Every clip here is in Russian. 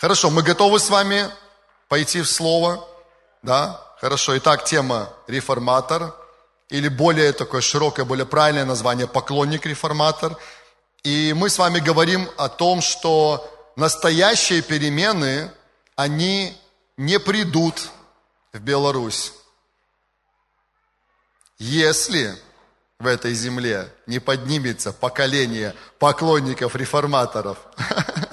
Хорошо, мы готовы с вами пойти в слово? Да? Хорошо, итак, тема реформатор, или более такое широкое, более правильное название поклонник-реформатор. И мы с вами говорим о том, что настоящие перемены, они не придут в Беларусь, если в этой земле не поднимется поколение поклонников-реформаторов.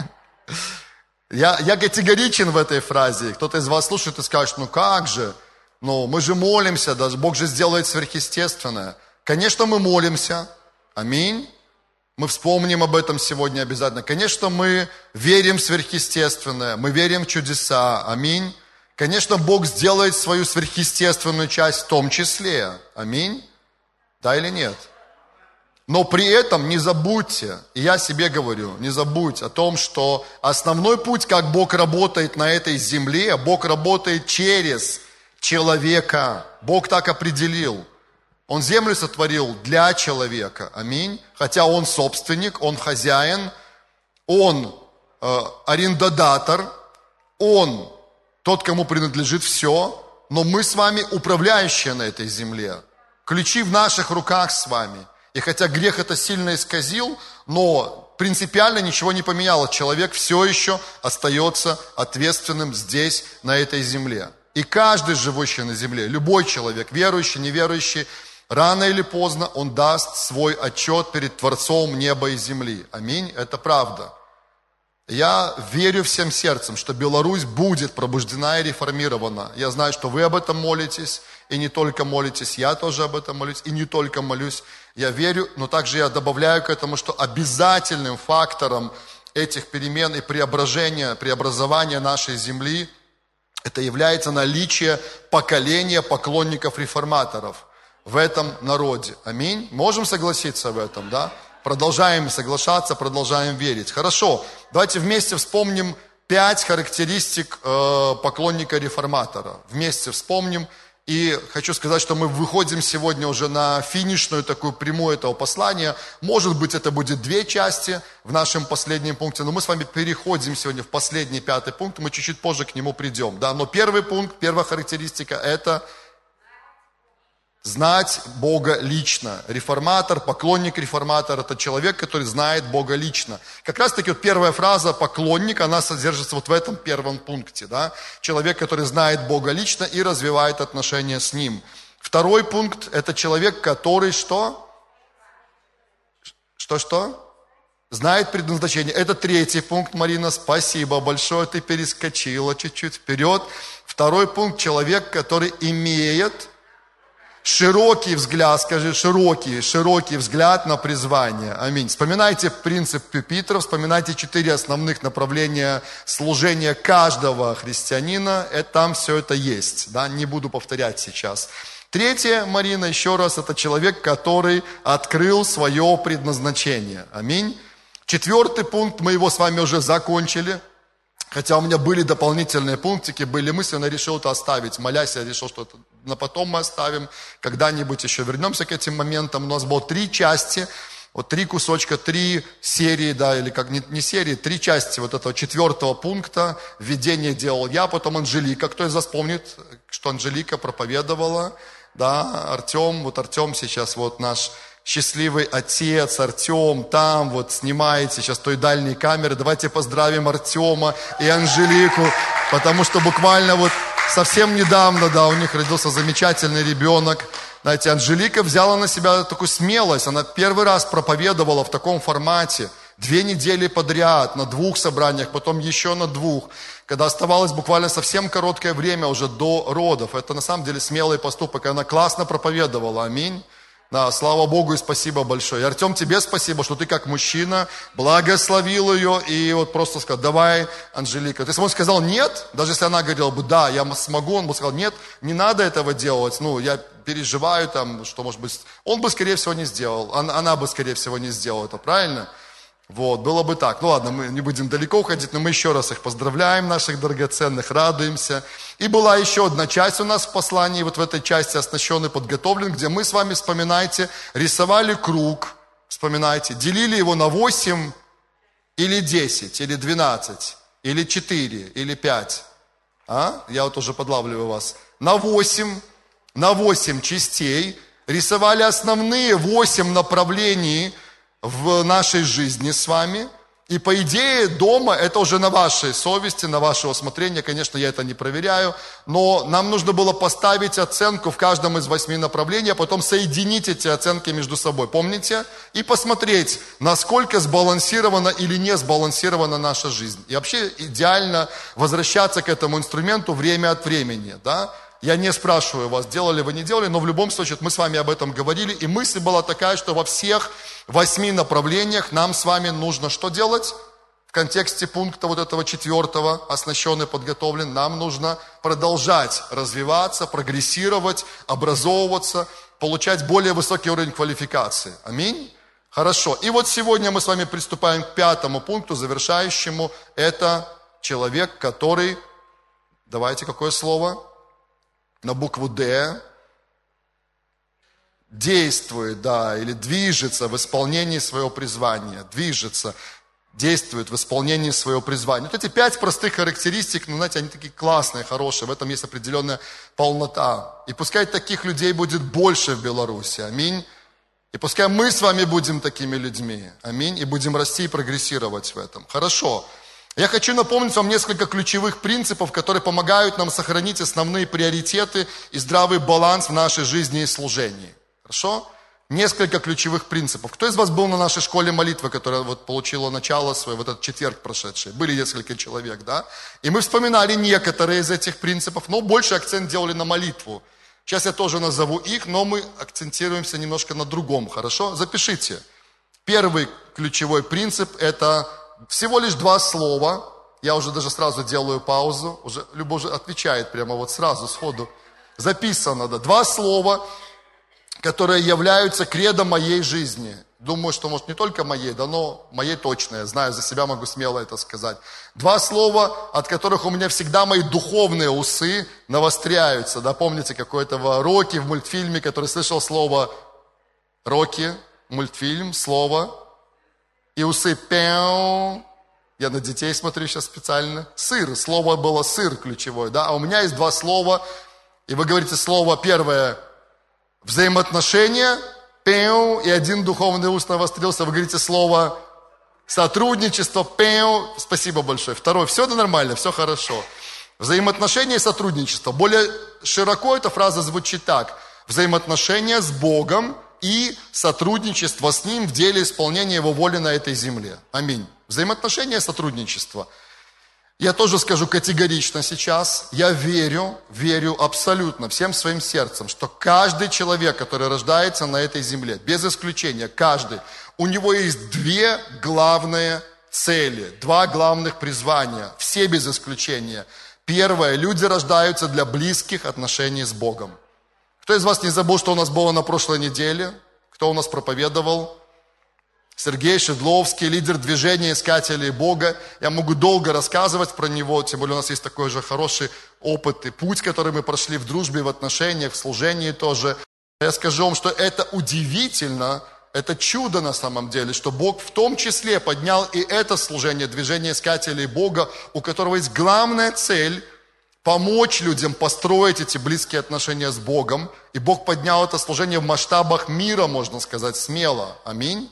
Я, я категоричен в этой фразе. Кто-то из вас слушает и скажет, ну как же, ну мы же молимся, даже Бог же сделает сверхъестественное. Конечно, мы молимся. Аминь. Мы вспомним об этом сегодня обязательно. Конечно, мы верим в сверхъестественное, мы верим в чудеса. Аминь. Конечно, Бог сделает свою сверхъестественную часть в том числе. Аминь. Да или нет? Но при этом не забудьте, и я себе говорю, не забудь о том, что основной путь, как Бог работает на этой земле, Бог работает через человека. Бог так определил. Он землю сотворил для человека. Аминь. Хотя он собственник, он хозяин, он э, арендодатор, он тот, кому принадлежит все, но мы с вами управляющие на этой земле. Ключи в наших руках с вами – и хотя грех это сильно исказил, но принципиально ничего не поменяло. Человек все еще остается ответственным здесь, на этой земле. И каждый живущий на земле, любой человек, верующий, неверующий, рано или поздно он даст свой отчет перед Творцом неба и земли. Аминь. Это правда. Я верю всем сердцем, что Беларусь будет пробуждена и реформирована. Я знаю, что вы об этом молитесь, и не только молитесь, я тоже об этом молюсь, и не только молюсь. Я верю, но также я добавляю к этому, что обязательным фактором этих перемен и преображения, преобразования нашей земли, это является наличие поколения поклонников-реформаторов в этом народе. Аминь. Можем согласиться в этом, да? Продолжаем соглашаться, продолжаем верить. Хорошо, давайте вместе вспомним пять характеристик э, поклонника-реформатора. Вместе вспомним, и хочу сказать, что мы выходим сегодня уже на финишную такую прямую этого послания. Может быть, это будет две части в нашем последнем пункте, но мы с вами переходим сегодня в последний пятый пункт, мы чуть-чуть позже к нему придем. Да? Но первый пункт, первая характеристика – это знать Бога лично. Реформатор, поклонник реформатор – это человек, который знает Бога лично. Как раз таки вот первая фраза «поклонник», она содержится вот в этом первом пункте. Да? Человек, который знает Бога лично и развивает отношения с Ним. Второй пункт – это человек, который что? Что-что? Знает предназначение. Это третий пункт, Марина, спасибо большое, ты перескочила чуть-чуть вперед. Второй пункт – человек, который имеет широкий взгляд, скажи, широкий, широкий взгляд на призвание. Аминь. Вспоминайте принцип Пюпитра, вспоминайте четыре основных направления служения каждого христианина. Это, там все это есть, да, не буду повторять сейчас. Третье, Марина, еще раз, это человек, который открыл свое предназначение. Аминь. Четвертый пункт, мы его с вами уже закончили – Хотя у меня были дополнительные пунктики, были мысли, но решил это оставить. Молясь, я решил, что это на потом мы оставим. Когда-нибудь еще вернемся к этим моментам. У нас было три части, вот три кусочка, три серии, да, или как не, не серии, три части вот этого четвертого пункта. Введение делал я, потом Анжелика. Кто из вас помнит, что Анжелика проповедовала? Да, Артем, вот Артем сейчас вот наш счастливый отец, Артем, там вот снимаете сейчас той дальней камеры. Давайте поздравим Артема и Анжелику, потому что буквально вот совсем недавно, да, у них родился замечательный ребенок. Знаете, Анжелика взяла на себя такую смелость, она первый раз проповедовала в таком формате, две недели подряд, на двух собраниях, потом еще на двух, когда оставалось буквально совсем короткое время уже до родов. Это на самом деле смелый поступок, и она классно проповедовала, аминь. Да, слава Богу и спасибо большое. И, Артем, тебе спасибо, что ты как мужчина благословил ее и вот просто сказал, давай, Анжелика. Если бы он сказал нет, даже если она говорила бы, да, я смогу, он бы сказал, нет, не надо этого делать, ну, я переживаю там, что может быть, он бы, скорее всего, не сделал, она, она бы, скорее всего, не сделала это, правильно? Вот, было бы так. Ну ладно, мы не будем далеко уходить, но мы еще раз их поздравляем, наших драгоценных, радуемся. И была еще одна часть у нас в послании, вот в этой части оснащенный, подготовлен, где мы с вами, вспоминайте, рисовали круг, вспоминайте, делили его на 8 или 10, или 12. или 4, или 5? А? Я вот уже подлавливаю вас. На 8, на 8 частей рисовали основные 8 направлений в нашей жизни с вами – и по идее дома это уже на вашей совести, на ваше усмотрение. Конечно, я это не проверяю. Но нам нужно было поставить оценку в каждом из восьми направлений, а потом соединить эти оценки между собой. Помните? И посмотреть, насколько сбалансирована или не сбалансирована наша жизнь. И вообще идеально возвращаться к этому инструменту время от времени. Да? Я не спрашиваю вас, делали вы, не делали, но в любом случае мы с вами об этом говорили, и мысль была такая, что во всех восьми направлениях нам с вами нужно что делать? В контексте пункта вот этого четвертого, оснащенный, подготовлен, нам нужно продолжать развиваться, прогрессировать, образовываться, получать более высокий уровень квалификации. Аминь? Хорошо. И вот сегодня мы с вами приступаем к пятому пункту, завершающему. Это человек, который, давайте какое слово? На букву «Д», действует, да, или движется в исполнении своего призвания, движется, действует в исполнении своего призвания. Вот эти пять простых характеристик, ну, знаете, они такие классные, хорошие, в этом есть определенная полнота. И пускай таких людей будет больше в Беларуси, аминь. И пускай мы с вами будем такими людьми, аминь, и будем расти и прогрессировать в этом. Хорошо. Я хочу напомнить вам несколько ключевых принципов, которые помогают нам сохранить основные приоритеты и здравый баланс в нашей жизни и служении. Хорошо? Несколько ключевых принципов. Кто из вас был на нашей школе молитвы, которая вот получила начало свой, вот этот четверг прошедший? Были несколько человек, да? И мы вспоминали некоторые из этих принципов, но больше акцент делали на молитву. Сейчас я тоже назову их, но мы акцентируемся немножко на другом, хорошо? Запишите. Первый ключевой принцип – это всего лишь два слова. Я уже даже сразу делаю паузу. Уже Люба уже отвечает прямо вот сразу, сходу. Записано, да. Два слова, которые являются кредом моей жизни. Думаю, что, может, не только моей, да, но моей точно. Я знаю, за себя могу смело это сказать. Два слова, от которых у меня всегда мои духовные усы навостряются. Да, помните какой-то Рокки в мультфильме, который слышал слово Рокки, мультфильм, слово и усы пяу. Я на детей смотрю сейчас специально. Сыр. Слово было сыр ключевое, да? А у меня есть два слова. И вы говорите слово первое взаимоотношения, пяу, и один духовный уст навострился. Вы говорите слово сотрудничество, пяу. Спасибо большое. Второе. Все это нормально, все хорошо. Взаимоотношения и сотрудничество. Более широко эта фраза звучит так. Взаимоотношения с Богом – и сотрудничество с Ним в деле исполнения Его воли на этой земле. Аминь. Взаимоотношения и сотрудничество. Я тоже скажу категорично сейчас, я верю, верю абсолютно всем своим сердцем, что каждый человек, который рождается на этой земле, без исключения, каждый, у него есть две главные цели, два главных призвания, все без исключения. Первое, люди рождаются для близких отношений с Богом. Кто из вас не забыл, что у нас было на прошлой неделе? Кто у нас проповедовал? Сергей Шедловский, лидер движения искателей Бога. Я могу долго рассказывать про него, тем более у нас есть такой же хороший опыт и путь, который мы прошли в дружбе, в отношениях, в служении тоже. Я скажу вам, что это удивительно, это чудо на самом деле, что Бог в том числе поднял и это служение, движение искателей Бога, у которого есть главная цель – помочь людям построить эти близкие отношения с Богом. И Бог поднял это служение в масштабах мира, можно сказать, смело. Аминь.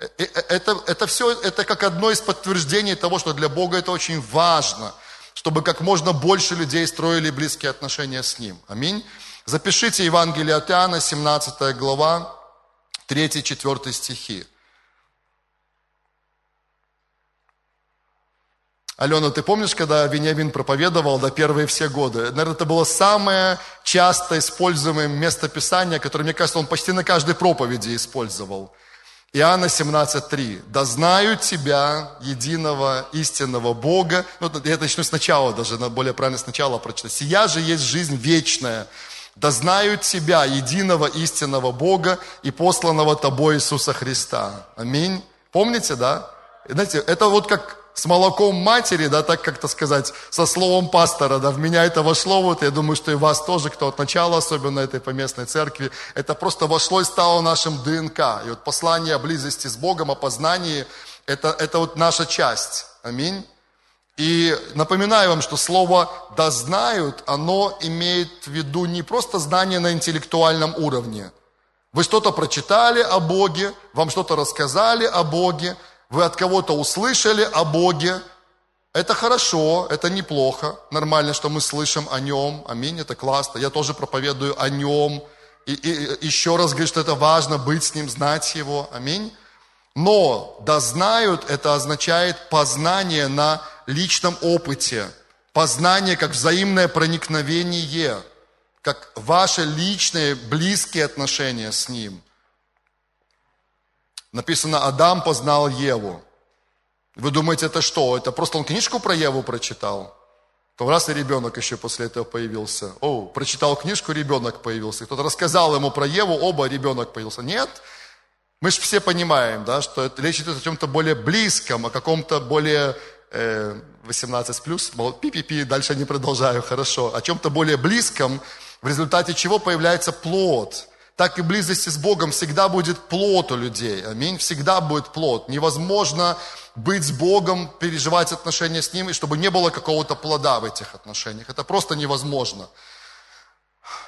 Э, э, э, это, это все, это как одно из подтверждений того, что для Бога это очень важно, чтобы как можно больше людей строили близкие отношения с Ним. Аминь. Запишите Евангелие от Иоанна, 17 глава, 3-4 стихи. Алена, ты помнишь, когда Вениамин проповедовал, да, первые все годы? Наверное, это было самое часто используемое местописание, которое, мне кажется, он почти на каждой проповеди использовал. Иоанна 17.3. «Да знаю тебя, единого истинного Бога». Ну, я начну сначала даже, более правильно сначала прочитать. «Сия же есть жизнь вечная, да знаю тебя, единого истинного Бога и посланного тобой Иисуса Христа». Аминь. Помните, да? Знаете, это вот как с молоком матери, да, так как-то сказать, со словом пастора, да, в меня это вошло, вот, я думаю, что и вас тоже, кто от начала, особенно этой поместной церкви, это просто вошло и стало нашим ДНК. И вот послание о близости с Богом, о познании, это, это вот наша часть. Аминь. И напоминаю вам, что слово «да знают», оно имеет в виду не просто знание на интеллектуальном уровне. Вы что-то прочитали о Боге, вам что-то рассказали о Боге, вы от кого-то услышали о Боге. Это хорошо, это неплохо, нормально, что мы слышим о Нем. Аминь, это классно. Я тоже проповедую о Нем. И, и еще раз говорю, что это важно быть с Ним, знать Его. Аминь. Но да знают, это означает познание на личном опыте, познание как взаимное проникновение, как ваши личные близкие отношения с Ним. Написано, Адам познал Еву. Вы думаете, это что? Это просто он книжку про Еву прочитал? То раз и ребенок еще после этого появился. О, прочитал книжку, ребенок появился. Кто-то рассказал ему про Еву, оба ребенок появился. Нет, мы же все понимаем, да, что это, речь о чем-то более близком, о каком-то более э, 18 плюс, пи-пи-пи, дальше не продолжаю, хорошо, о чем-то более близком, в результате чего появляется плод. Так и близости с Богом всегда будет плод у людей. Аминь. Всегда будет плод. Невозможно быть с Богом, переживать отношения с Ним, и чтобы не было какого-то плода в этих отношениях. Это просто невозможно.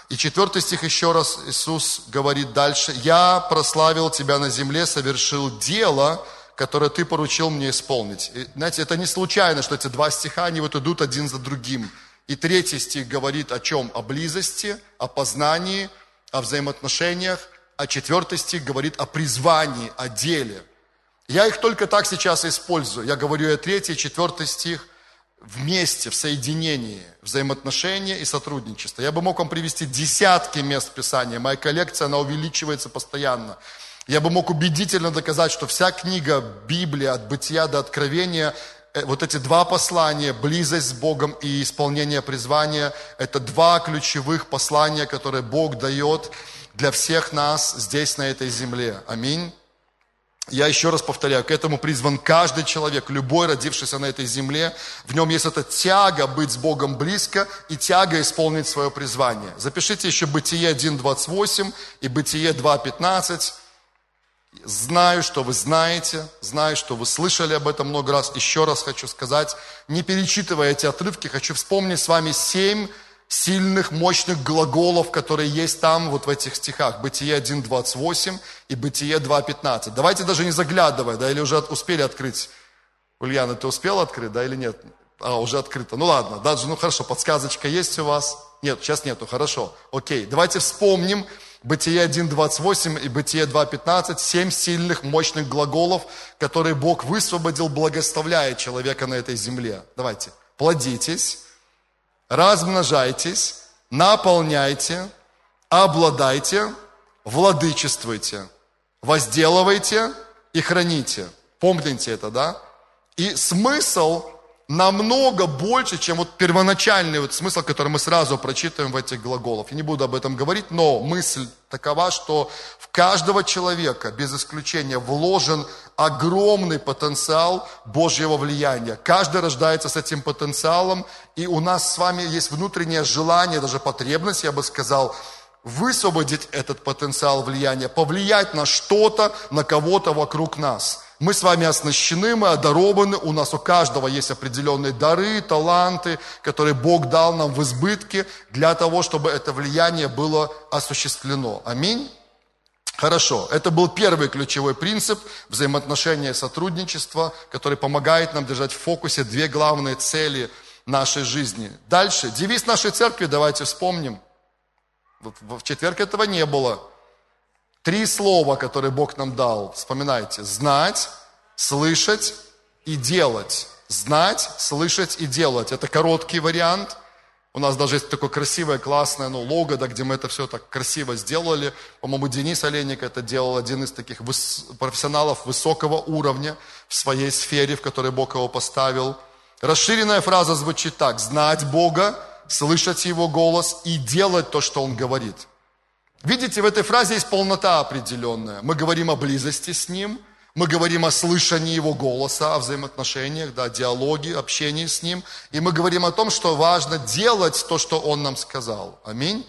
И четвертый стих еще раз Иисус говорит дальше. «Я прославил Тебя на земле, совершил дело, которое Ты поручил мне исполнить». И, знаете, это не случайно, что эти два стиха, они вот идут один за другим. И третий стих говорит о чем? О близости, о познании, о взаимоотношениях. А четвертый стих говорит о призвании, о деле. Я их только так сейчас использую. Я говорю о третий, четвертый стих – вместе, в соединении, взаимоотношения и сотрудничества. Я бы мог вам привести десятки мест Писания. Моя коллекция, она увеличивается постоянно. Я бы мог убедительно доказать, что вся книга Библии от бытия до откровения, вот эти два послания, близость с Богом и исполнение призвания, это два ключевых послания, которые Бог дает для всех нас здесь, на этой земле. Аминь. Я еще раз повторяю, к этому призван каждый человек, любой родившийся на этой земле. В нем есть эта тяга быть с Богом близко и тяга исполнить свое призвание. Запишите еще Бытие 1.28 и Бытие 2.15. Знаю, что вы знаете, знаю, что вы слышали об этом много раз. Еще раз хочу сказать, не перечитывая эти отрывки, хочу вспомнить с вами семь сильных, мощных глаголов, которые есть там, вот в этих стихах. Бытие 1.28 и Бытие 2.15. Давайте даже не заглядывая, да, или уже успели открыть. Ульяна, ты успела открыть, да, или нет? А, уже открыто. Ну ладно, даже, ну хорошо, подсказочка есть у вас? Нет, сейчас нету, хорошо. Окей, давайте вспомним Бытие 1.28 и Бытие 2.15, семь сильных, мощных глаголов, которые Бог высвободил, благословляя человека на этой земле. Давайте. Плодитесь, размножайтесь, наполняйте, обладайте, владычествуйте, возделывайте и храните. Помните это, да? И смысл намного больше, чем вот первоначальный вот смысл, который мы сразу прочитаем в этих глаголах. Я не буду об этом говорить, но мысль такова, что в каждого человека, без исключения, вложен огромный потенциал Божьего влияния. Каждый рождается с этим потенциалом, и у нас с вами есть внутреннее желание, даже потребность, я бы сказал, высвободить этот потенциал влияния, повлиять на что-то, на кого-то вокруг нас – мы с вами оснащены, мы одарованы, у нас у каждого есть определенные дары, таланты, которые Бог дал нам в избытке для того, чтобы это влияние было осуществлено. Аминь. Хорошо, это был первый ключевой принцип взаимоотношения и сотрудничества, который помогает нам держать в фокусе две главные цели нашей жизни. Дальше, девиз нашей церкви, давайте вспомним. В четверг этого не было. Три слова, которые Бог нам дал, вспоминайте. Знать, слышать и делать. Знать, слышать и делать. Это короткий вариант. У нас даже есть такое красивое, классное ну, лого, да, где мы это все так красиво сделали. По-моему, Денис Олейник это делал, один из таких выс... профессионалов высокого уровня в своей сфере, в которой Бог его поставил. Расширенная фраза звучит так. Знать Бога, слышать Его голос и делать то, что Он говорит. Видите, в этой фразе есть полнота определенная. Мы говорим о близости с Ним, мы говорим о слышании Его голоса, о взаимоотношениях, да, диалоге, общении с Ним. И мы говорим о том, что важно делать то, что Он нам сказал. Аминь.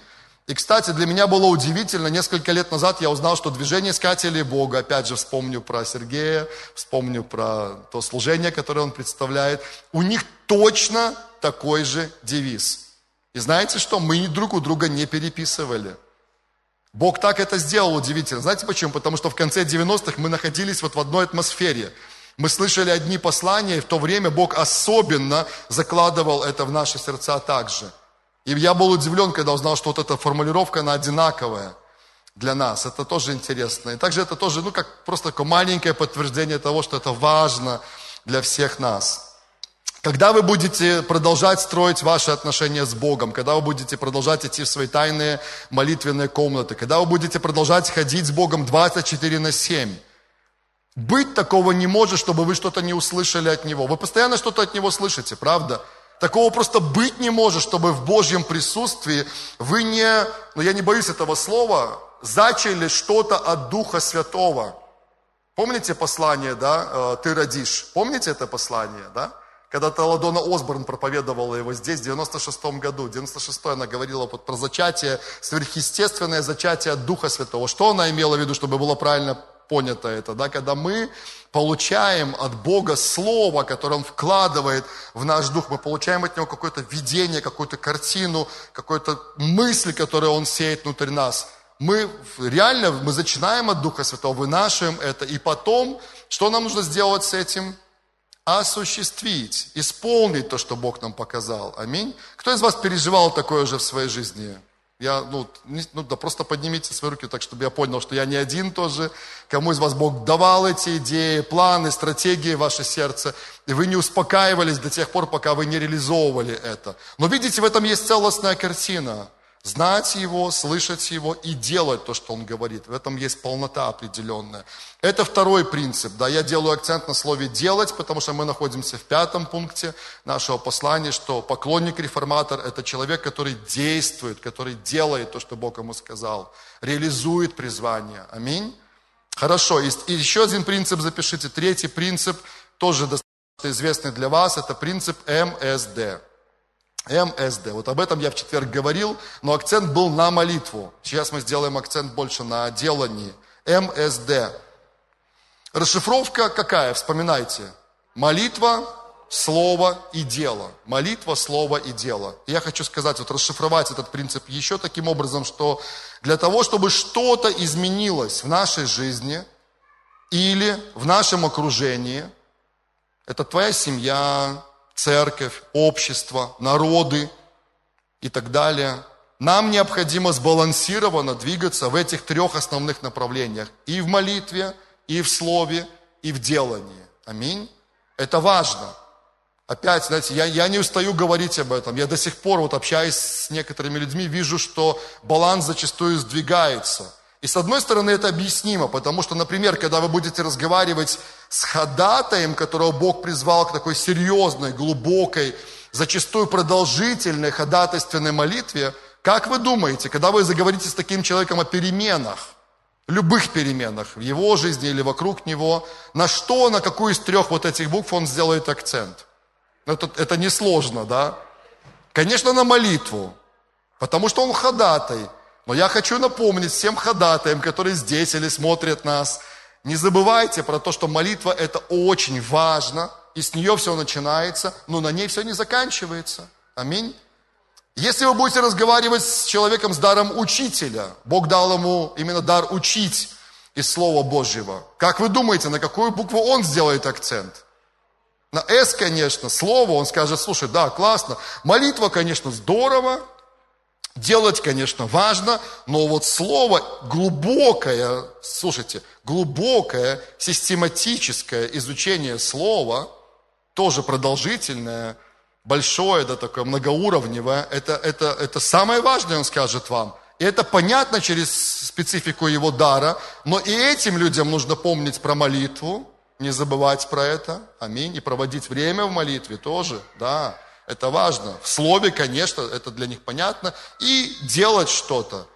И, кстати, для меня было удивительно, несколько лет назад я узнал, что движение искателей Бога, опять же, вспомню про Сергея, вспомню про то служение, которое он представляет, у них точно такой же девиз. И знаете что? Мы друг у друга не переписывали. Бог так это сделал удивительно. Знаете почему? Потому что в конце 90-х мы находились вот в одной атмосфере. Мы слышали одни послания, и в то время Бог особенно закладывал это в наши сердца также – и я был удивлен, когда узнал, что вот эта формулировка, она одинаковая для нас. Это тоже интересно. И также это тоже, ну, как просто такое маленькое подтверждение того, что это важно для всех нас. Когда вы будете продолжать строить ваши отношения с Богом, когда вы будете продолжать идти в свои тайные молитвенные комнаты, когда вы будете продолжать ходить с Богом 24 на 7, быть такого не может, чтобы вы что-то не услышали от Него. Вы постоянно что-то от Него слышите, правда? Такого просто быть не может, чтобы в Божьем присутствии вы не, ну я не боюсь этого слова, зачали что-то от Духа Святого. Помните послание, да, э, «Ты родишь»? Помните это послание, да? Когда-то Ладона Осборн проповедовала его здесь, в 96 году. В 96 она говорила про зачатие, сверхъестественное зачатие Духа Святого. Что она имела в виду, чтобы было правильно понято это, да, когда мы получаем от Бога Слово, которое Он вкладывает в наш дух, мы получаем от Него какое-то видение, какую-то картину, какую-то мысль, которую Он сеет внутрь нас. Мы реально, мы зачинаем от Духа Святого, вынашиваем это, и потом, что нам нужно сделать с этим? Осуществить, исполнить то, что Бог нам показал. Аминь. Кто из вас переживал такое же в своей жизни? Я, ну, не, ну да просто поднимите свои руки так, чтобы я понял, что я не один тоже. Кому из вас Бог давал эти идеи, планы, стратегии в ваше сердце, и вы не успокаивались до тех пор, пока вы не реализовывали это. Но видите, в этом есть целостная картина – Знать Его, слышать Его и делать то, что Он говорит. В этом есть полнота определенная. Это второй принцип. Да, я делаю акцент на слове «делать», потому что мы находимся в пятом пункте нашего послания, что поклонник-реформатор – это человек, который действует, который делает то, что Бог ему сказал, реализует призвание. Аминь. Хорошо, и еще один принцип запишите. Третий принцип, тоже достаточно известный для вас, это принцип МСД. МСД. Вот об этом я в четверг говорил, но акцент был на молитву. Сейчас мы сделаем акцент больше на делании. МСД. Расшифровка какая? Вспоминайте. Молитва, слово и дело. Молитва, слово и дело. Я хочу сказать, вот расшифровать этот принцип еще таким образом, что для того, чтобы что-то изменилось в нашей жизни или в нашем окружении, это твоя семья, церковь, общество, народы и так далее. Нам необходимо сбалансированно двигаться в этих трех основных направлениях. И в молитве, и в слове, и в делании. Аминь. Это важно. Опять, знаете, я, я не устаю говорить об этом. Я до сих пор, вот общаясь с некоторыми людьми, вижу, что баланс зачастую сдвигается – и с одной стороны это объяснимо, потому что, например, когда вы будете разговаривать с ходатаем, которого Бог призвал к такой серьезной, глубокой, зачастую продолжительной ходатайственной молитве, как вы думаете, когда вы заговорите с таким человеком о переменах, любых переменах в его жизни или вокруг него, на что, на какую из трех вот этих букв он сделает акцент? Это, это несложно, да? Конечно, на молитву, потому что он ходатай – но я хочу напомнить всем ходатаям, которые здесь или смотрят нас, не забывайте про то, что молитва это очень важно, и с нее все начинается, но на ней все не заканчивается. Аминь. Если вы будете разговаривать с человеком с даром учителя, Бог дал ему именно дар учить из Слова Божьего, как вы думаете, на какую букву он сделает акцент? На «С», конечно, слово, он скажет, слушай, да, классно, молитва, конечно, здорово, Делать, конечно, важно, но вот слово глубокое, слушайте, глубокое, систематическое изучение слова, тоже продолжительное, большое, да, такое многоуровневое, это, это, это самое важное, он скажет вам. И это понятно через специфику его дара, но и этим людям нужно помнить про молитву, не забывать про это, аминь, и проводить время в молитве тоже, да. Это важно. В слове, конечно, это для них понятно. И делать что-то.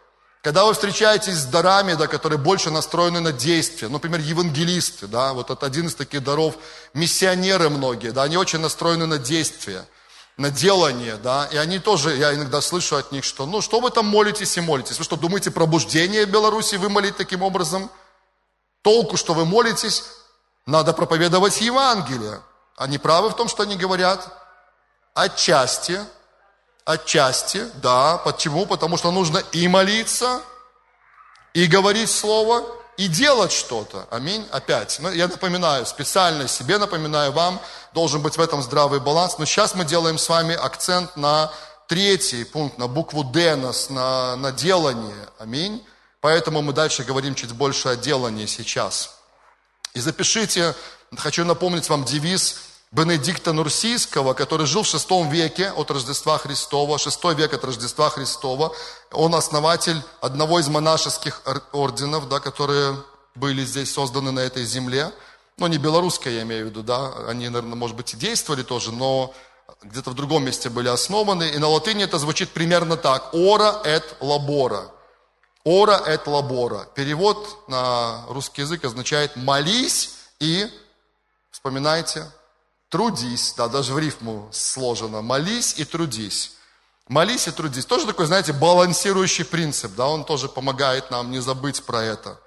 Когда вы встречаетесь с дарами, да, которые больше настроены на действие, например, евангелисты, да, вот это один из таких даров, миссионеры многие, да, они очень настроены на действие. на делание, да, и они тоже, я иногда слышу от них, что, ну, что вы там молитесь и молитесь? Вы что, думаете, пробуждение Беларуси вымолить таким образом? Толку, что вы молитесь, надо проповедовать Евангелие. Они правы в том, что они говорят? Отчасти, отчасти, да. Почему? Потому что нужно и молиться, и говорить Слово, и делать что-то. Аминь. Опять. Ну, я напоминаю, специально себе напоминаю вам, должен быть в этом здравый баланс. Но сейчас мы делаем с вами акцент на третий пункт, на букву «Д», на, на, на делание. Аминь. Поэтому мы дальше говорим чуть больше о делании сейчас. И запишите, хочу напомнить вам девиз Бенедикта Нурсийского, который жил в шестом веке от Рождества Христова, шестой век от Рождества Христова. Он основатель одного из монашеских орденов, да, которые были здесь созданы на этой земле. Ну, не белорусская, я имею в виду, да, они, наверное, может быть, и действовали тоже, но где-то в другом месте были основаны. И на латыни это звучит примерно так. «Ора et labora». «Ора et labora». Перевод на русский язык означает «молись и...» Вспоминайте, трудись, да, даже в рифму сложено, молись и трудись. Молись и трудись. Тоже такой, знаете, балансирующий принцип, да, он тоже помогает нам не забыть про это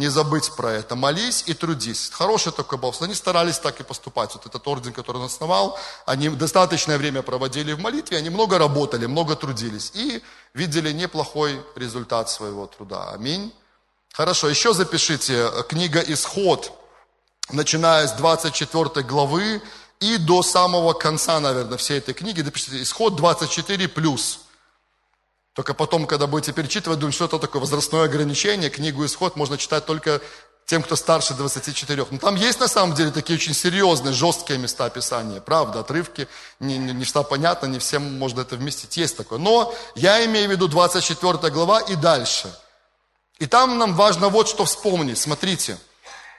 не забыть про это. Молись и трудись. Хороший такой был. Они старались так и поступать. Вот этот орден, который он основал, они достаточное время проводили в молитве, они много работали, много трудились и видели неплохой результат своего труда. Аминь. Хорошо, еще запишите книга «Исход», начиная с 24 главы и до самого конца, наверное, всей этой книги. Напишите «Исход 24 плюс». Только потом, когда будете перечитывать, думать, что это такое возрастное ограничение, книгу «Исход» можно читать только тем, кто старше 24. Но там есть на самом деле такие очень серьезные, жесткие места Писания. Правда, отрывки, не, не, не всегда понятно, не всем можно это вместить. Есть такое. Но я имею в виду 24 глава и дальше. И там нам важно вот что вспомнить. Смотрите.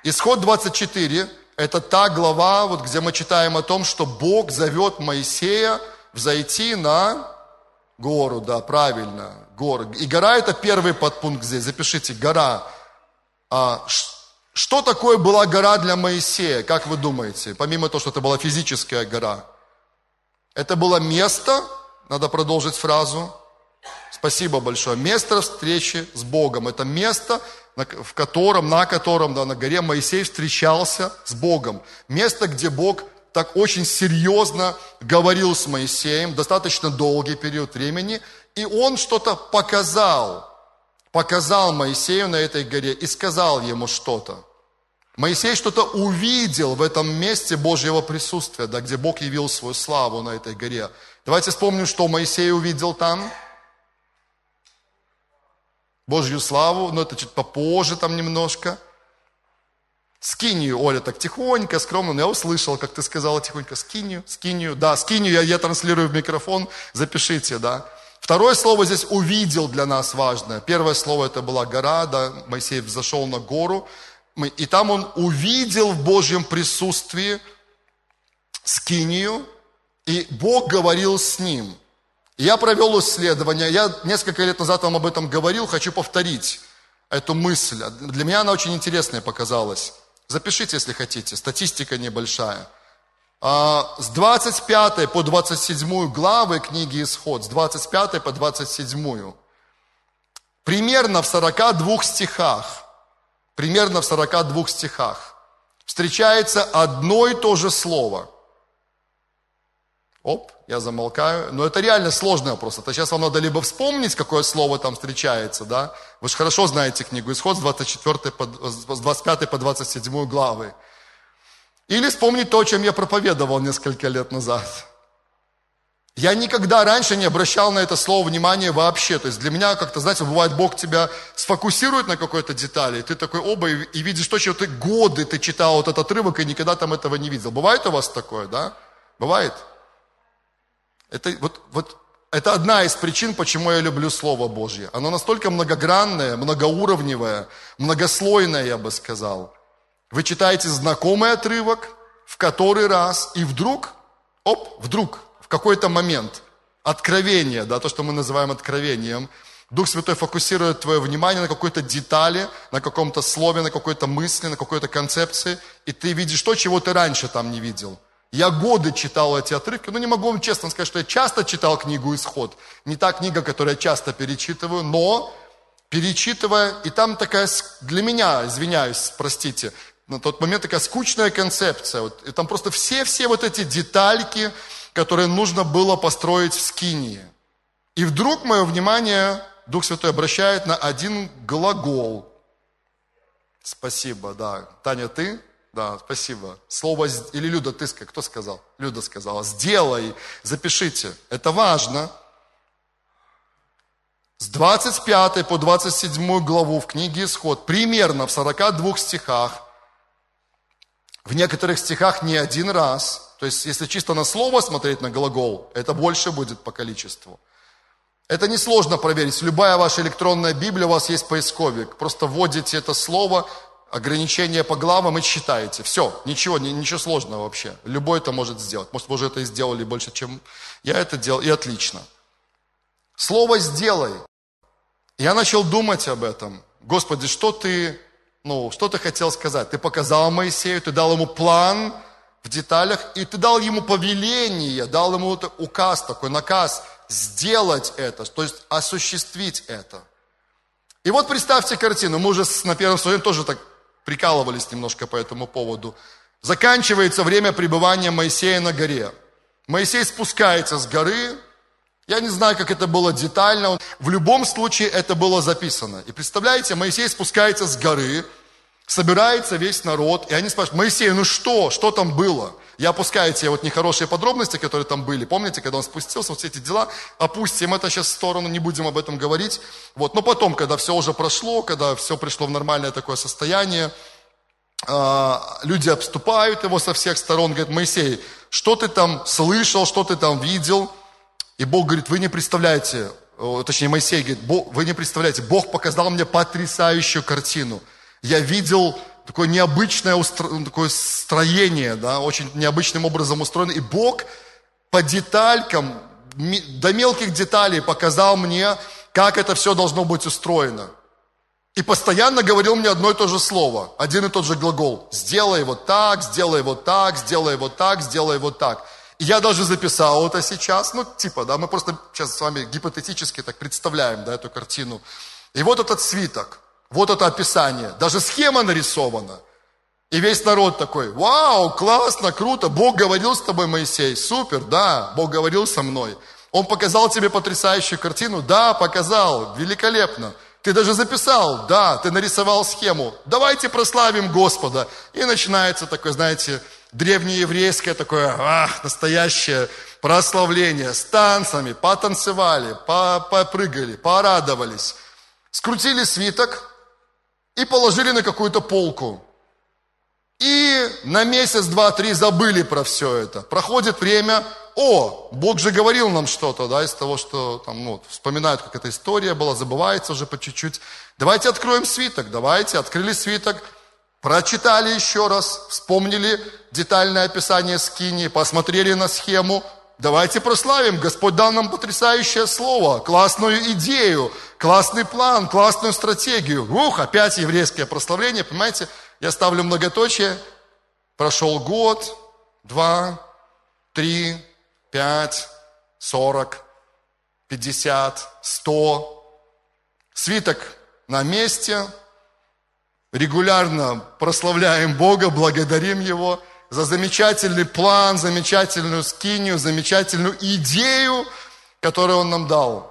Исход 24 – это та глава, вот, где мы читаем о том, что Бог зовет Моисея взойти на Гору, да, правильно, гора. И гора это первый подпункт здесь, запишите, гора. А, что такое была гора для Моисея, как вы думаете, помимо того, что это была физическая гора? Это было место, надо продолжить фразу, спасибо большое, место встречи с Богом. Это место, в котором, на котором, да, на горе Моисей встречался с Богом. Место, где Бог так очень серьезно говорил с Моисеем, достаточно долгий период времени, и он что-то показал, показал Моисею на этой горе и сказал ему что-то. Моисей что-то увидел в этом месте Божьего присутствия, да, где Бог явил свою славу на этой горе. Давайте вспомним, что Моисей увидел там. Божью славу, но это чуть попозже там немножко – Скинию, Оля, так тихонько, скромно, но я услышал, как ты сказала тихонько, скинию, скинию, да, скинию я, я транслирую в микрофон, запишите, да. Второе слово здесь увидел для нас важное. Первое слово это была гора, да, Моисей взошел на гору, и там он увидел в Божьем присутствии скинию, и Бог говорил с ним. Я провел исследование, я несколько лет назад вам об этом говорил, хочу повторить эту мысль. Для меня она очень интересная показалась. Запишите, если хотите, статистика небольшая. А, с 25 по 27 главы книги Исход, с 25 по 27, примерно в 42 стихах, примерно в 42 стихах встречается одно и то же слово. Оп, я замолкаю. Но это реально сложный вопрос. Это сейчас вам надо либо вспомнить, какое слово там встречается, да? Вы же хорошо знаете книгу Исход с, 24 по, с 25 по 27 главы. Или вспомнить то, о чем я проповедовал несколько лет назад. Я никогда раньше не обращал на это слово внимания вообще. То есть для меня как-то, знаете, бывает, Бог тебя сфокусирует на какой-то детали, и ты такой оба, и, и видишь то, что ты годы ты читал вот этот отрывок, и никогда там этого не видел. Бывает у вас такое, да? Бывает? Это, вот, вот, это одна из причин, почему я люблю Слово Божье. Оно настолько многогранное, многоуровневое, многослойное, я бы сказал. Вы читаете знакомый отрывок в который раз, и вдруг, оп, вдруг, в какой-то момент, откровение, да, то, что мы называем откровением, Дух Святой фокусирует твое внимание на какой-то детали, на каком-то слове, на какой-то мысли, на какой-то концепции, и ты видишь то, чего ты раньше там не видел – Я годы читал эти отрывки, но не могу вам честно сказать, что я часто читал книгу «Исход». Не та книга, которую я часто перечитываю, но перечитывая, и там такая, для меня, извиняюсь, простите, на тот момент такая скучная концепция. Вот, и там просто все-все вот эти детальки, которые нужно было построить в Скинии. И вдруг мое внимание Дух Святой обращает на один глагол. Спасибо, да. Таня, ты? Да, спасибо. Слово, или Люда, ты, кто сказал? Люда сказала, сделай, запишите. Это важно. С 25 по 27 главу в книге Исход, примерно в 42 стихах, в некоторых стихах не один раз, то есть если чисто на слово смотреть, на глагол, это больше будет по количеству. Это несложно проверить. Любая ваша электронная Библия, у вас есть поисковик. Просто вводите это слово, ограничение по главам и читаете. Все, ничего, ничего сложного вообще. Любой это может сделать. Может, вы уже это и сделали больше, чем я это делал, и отлично. Слово «сделай». Я начал думать об этом. Господи, что ты, ну, что ты хотел сказать? Ты показал Моисею, ты дал ему план в деталях, и ты дал ему повеление, дал ему указ такой, наказ сделать это, то есть осуществить это. И вот представьте картину, мы уже на первом слоге тоже так прикалывались немножко по этому поводу. Заканчивается время пребывания Моисея на горе. Моисей спускается с горы, я не знаю, как это было детально. В любом случае это было записано. И представляете, Моисей спускается с горы, собирается весь народ, и они спрашивают, Моисей, ну что, что там было? Я опускаю те вот нехорошие подробности, которые там были. Помните, когда он спустился, вот все эти дела, опустим это сейчас в сторону, не будем об этом говорить. Вот. Но потом, когда все уже прошло, когда все пришло в нормальное такое состояние, а, люди обступают его со всех сторон, говорят, Моисей, что ты там слышал, что ты там видел? И Бог говорит, вы не представляете, точнее Моисей говорит, вы не представляете, Бог показал мне потрясающую картину. Я видел такое необычное устро... такое строение, да, очень необычным образом устроено. И Бог по деталькам, до мелких деталей показал мне, как это все должно быть устроено. И постоянно говорил мне одно и то же слово, один и тот же глагол. Сделай вот так, сделай вот так, сделай вот так, сделай вот так. Я даже записал это сейчас, ну, типа, да, мы просто сейчас с вами гипотетически так представляем, да, эту картину. И вот этот свиток, вот это описание, даже схема нарисована. И весь народ такой, вау, классно, круто, Бог говорил с тобой, Моисей, супер, да, Бог говорил со мной. Он показал тебе потрясающую картину, да, показал, великолепно. Ты даже записал, да, ты нарисовал схему. Давайте прославим Господа. И начинается такой, знаете, древнееврейское такое, ах, настоящее прославление с танцами, потанцевали, попрыгали, порадовались. Скрутили свиток и положили на какую-то полку. И на месяц, два, три забыли про все это. Проходит время, о, Бог же говорил нам что-то, да, из того, что там, ну, вспоминают, как эта история была, забывается уже по чуть-чуть. Давайте откроем свиток, давайте, открыли свиток – Прочитали еще раз, вспомнили детальное описание скини, посмотрели на схему. Давайте прославим. Господь дал нам потрясающее слово, классную идею, классный план, классную стратегию. Ух, опять еврейское прославление, понимаете? Я ставлю многоточие. Прошел год, два, три, пять, сорок, пятьдесят, сто. Свиток на месте, регулярно прославляем Бога, благодарим Его за замечательный план, замечательную скинию, замечательную идею, которую Он нам дал.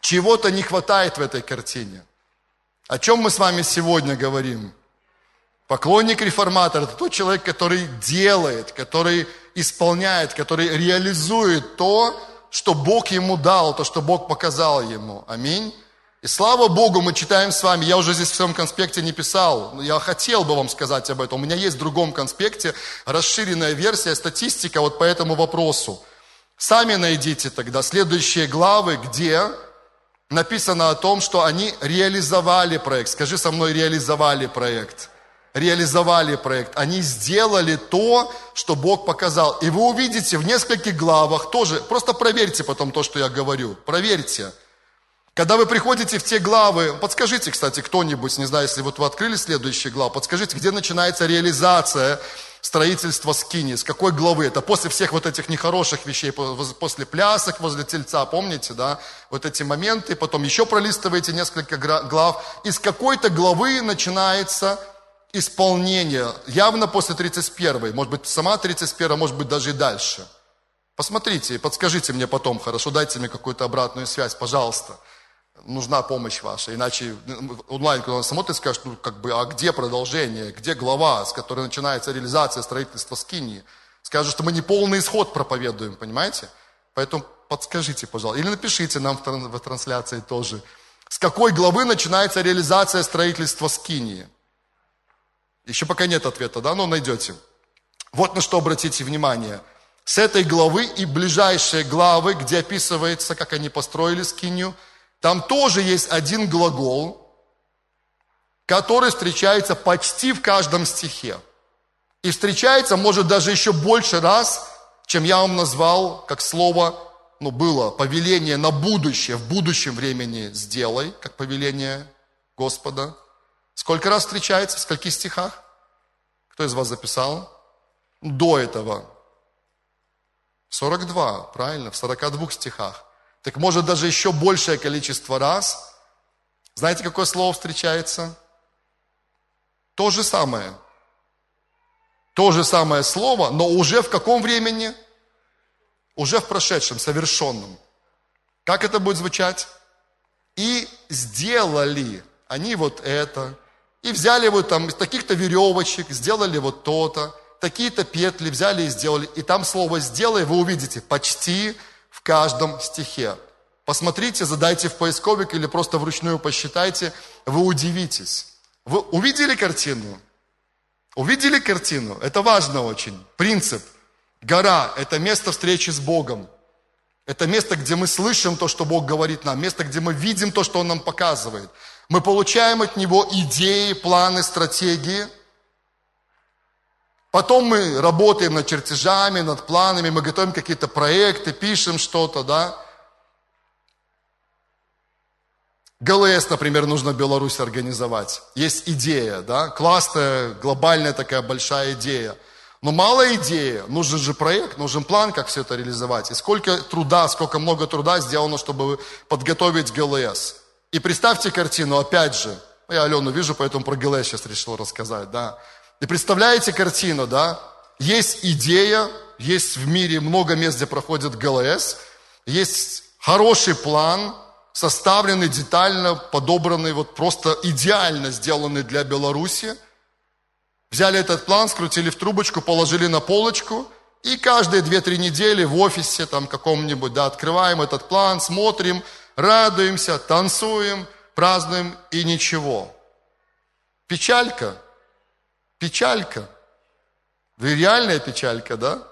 Чего-то не хватает в этой картине. О чем мы с вами сегодня говорим? Поклонник реформатор – это тот человек, который делает, который исполняет, который реализует то, что Бог ему дал, то, что Бог показал ему. Аминь. И слава Богу, мы читаем с вами, я уже здесь в своем конспекте не писал, но я хотел бы вам сказать об этом. У меня есть в другом конспекте расширенная версия, статистика вот по этому вопросу. Сами найдите тогда следующие главы, где написано о том, что они реализовали проект. Скажи со мной, реализовали проект. Реализовали проект. Они сделали то, что Бог показал. И вы увидите в нескольких главах тоже, просто проверьте потом то, что я говорю. Проверьте. Когда вы приходите в те главы, подскажите, кстати, кто-нибудь, не знаю, если вот вы открыли следующие главы, подскажите, где начинается реализация строительство скини. С какой главы? Это после всех вот этих нехороших вещей, после плясок возле тельца, помните, да? Вот эти моменты, потом еще пролистываете несколько глав. Из какой-то главы начинается исполнение, явно после 31, может быть, сама 31, может быть, даже и дальше. Посмотрите, подскажите мне потом, хорошо, дайте мне какую-то обратную связь, пожалуйста. Нужна помощь ваша, иначе онлайн, когда он смотрит, скажет, ну, как бы, а где продолжение, где глава, с которой начинается реализация строительства скинии? Скажут, что мы не полный исход проповедуем, понимаете? Поэтому подскажите, пожалуйста, или напишите нам в трансляции тоже, с какой главы начинается реализация строительства скинии? Еще пока нет ответа, да, но найдете. Вот на что обратите внимание. С этой главы и ближайшие главы, где описывается, как они построили скинию, там тоже есть один глагол, который встречается почти в каждом стихе. И встречается, может, даже еще больше раз, чем я вам назвал, как слово, ну, было повеление на будущее, в будущем времени сделай, как повеление Господа. Сколько раз встречается? В скольких стихах? Кто из вас записал? До этого. 42, правильно, в 42 стихах. Так может даже еще большее количество раз. Знаете, какое слово встречается? То же самое. То же самое слово, но уже в каком времени? Уже в прошедшем, совершенном. Как это будет звучать? И сделали они вот это, и взяли вот там из таких-то веревочек, сделали вот то-то, такие-то петли взяли и сделали. И там слово «сделай» вы увидите почти каждом стихе. Посмотрите, задайте в поисковик или просто вручную посчитайте, вы удивитесь. Вы увидели картину? Увидели картину? Это важно очень. Принцип. Гора – это место встречи с Богом. Это место, где мы слышим то, что Бог говорит нам. Место, где мы видим то, что Он нам показывает. Мы получаем от него идеи, планы, стратегии. Потом мы работаем над чертежами, над планами, мы готовим какие-то проекты, пишем что-то, да. ГЛС, например, нужно в Беларуси организовать. Есть идея, да, классная, глобальная такая большая идея. Но мало идеи, нужен же проект, нужен план, как все это реализовать. И сколько труда, сколько много труда сделано, чтобы подготовить ГЛС. И представьте картину, опять же, я Алену вижу, поэтому про ГЛС сейчас решил рассказать, да. И представляете картину, да, есть идея, есть в мире много мест, где проходит ГЛС, есть хороший план, составленный детально, подобранный, вот просто идеально сделанный для Беларуси. Взяли этот план, скрутили в трубочку, положили на полочку, и каждые 2-3 недели в офисе там каком-нибудь, да, открываем этот план, смотрим, радуемся, танцуем, празднуем и ничего. Печалька, печалька. Реальная печалька, да?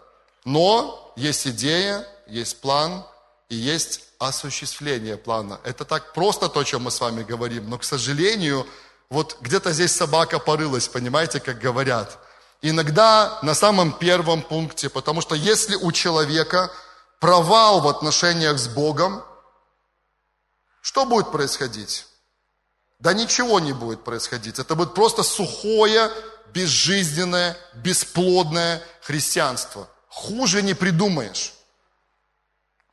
Но есть идея, есть план и есть осуществление плана. Это так просто то, о чем мы с вами говорим, но, к сожалению, вот где-то здесь собака порылась, понимаете, как говорят. Иногда на самом первом пункте, потому что если у человека провал в отношениях с Богом, что будет происходить? Да ничего не будет происходить. Это будет просто сухое, безжизненное, бесплодное христианство. Хуже не придумаешь.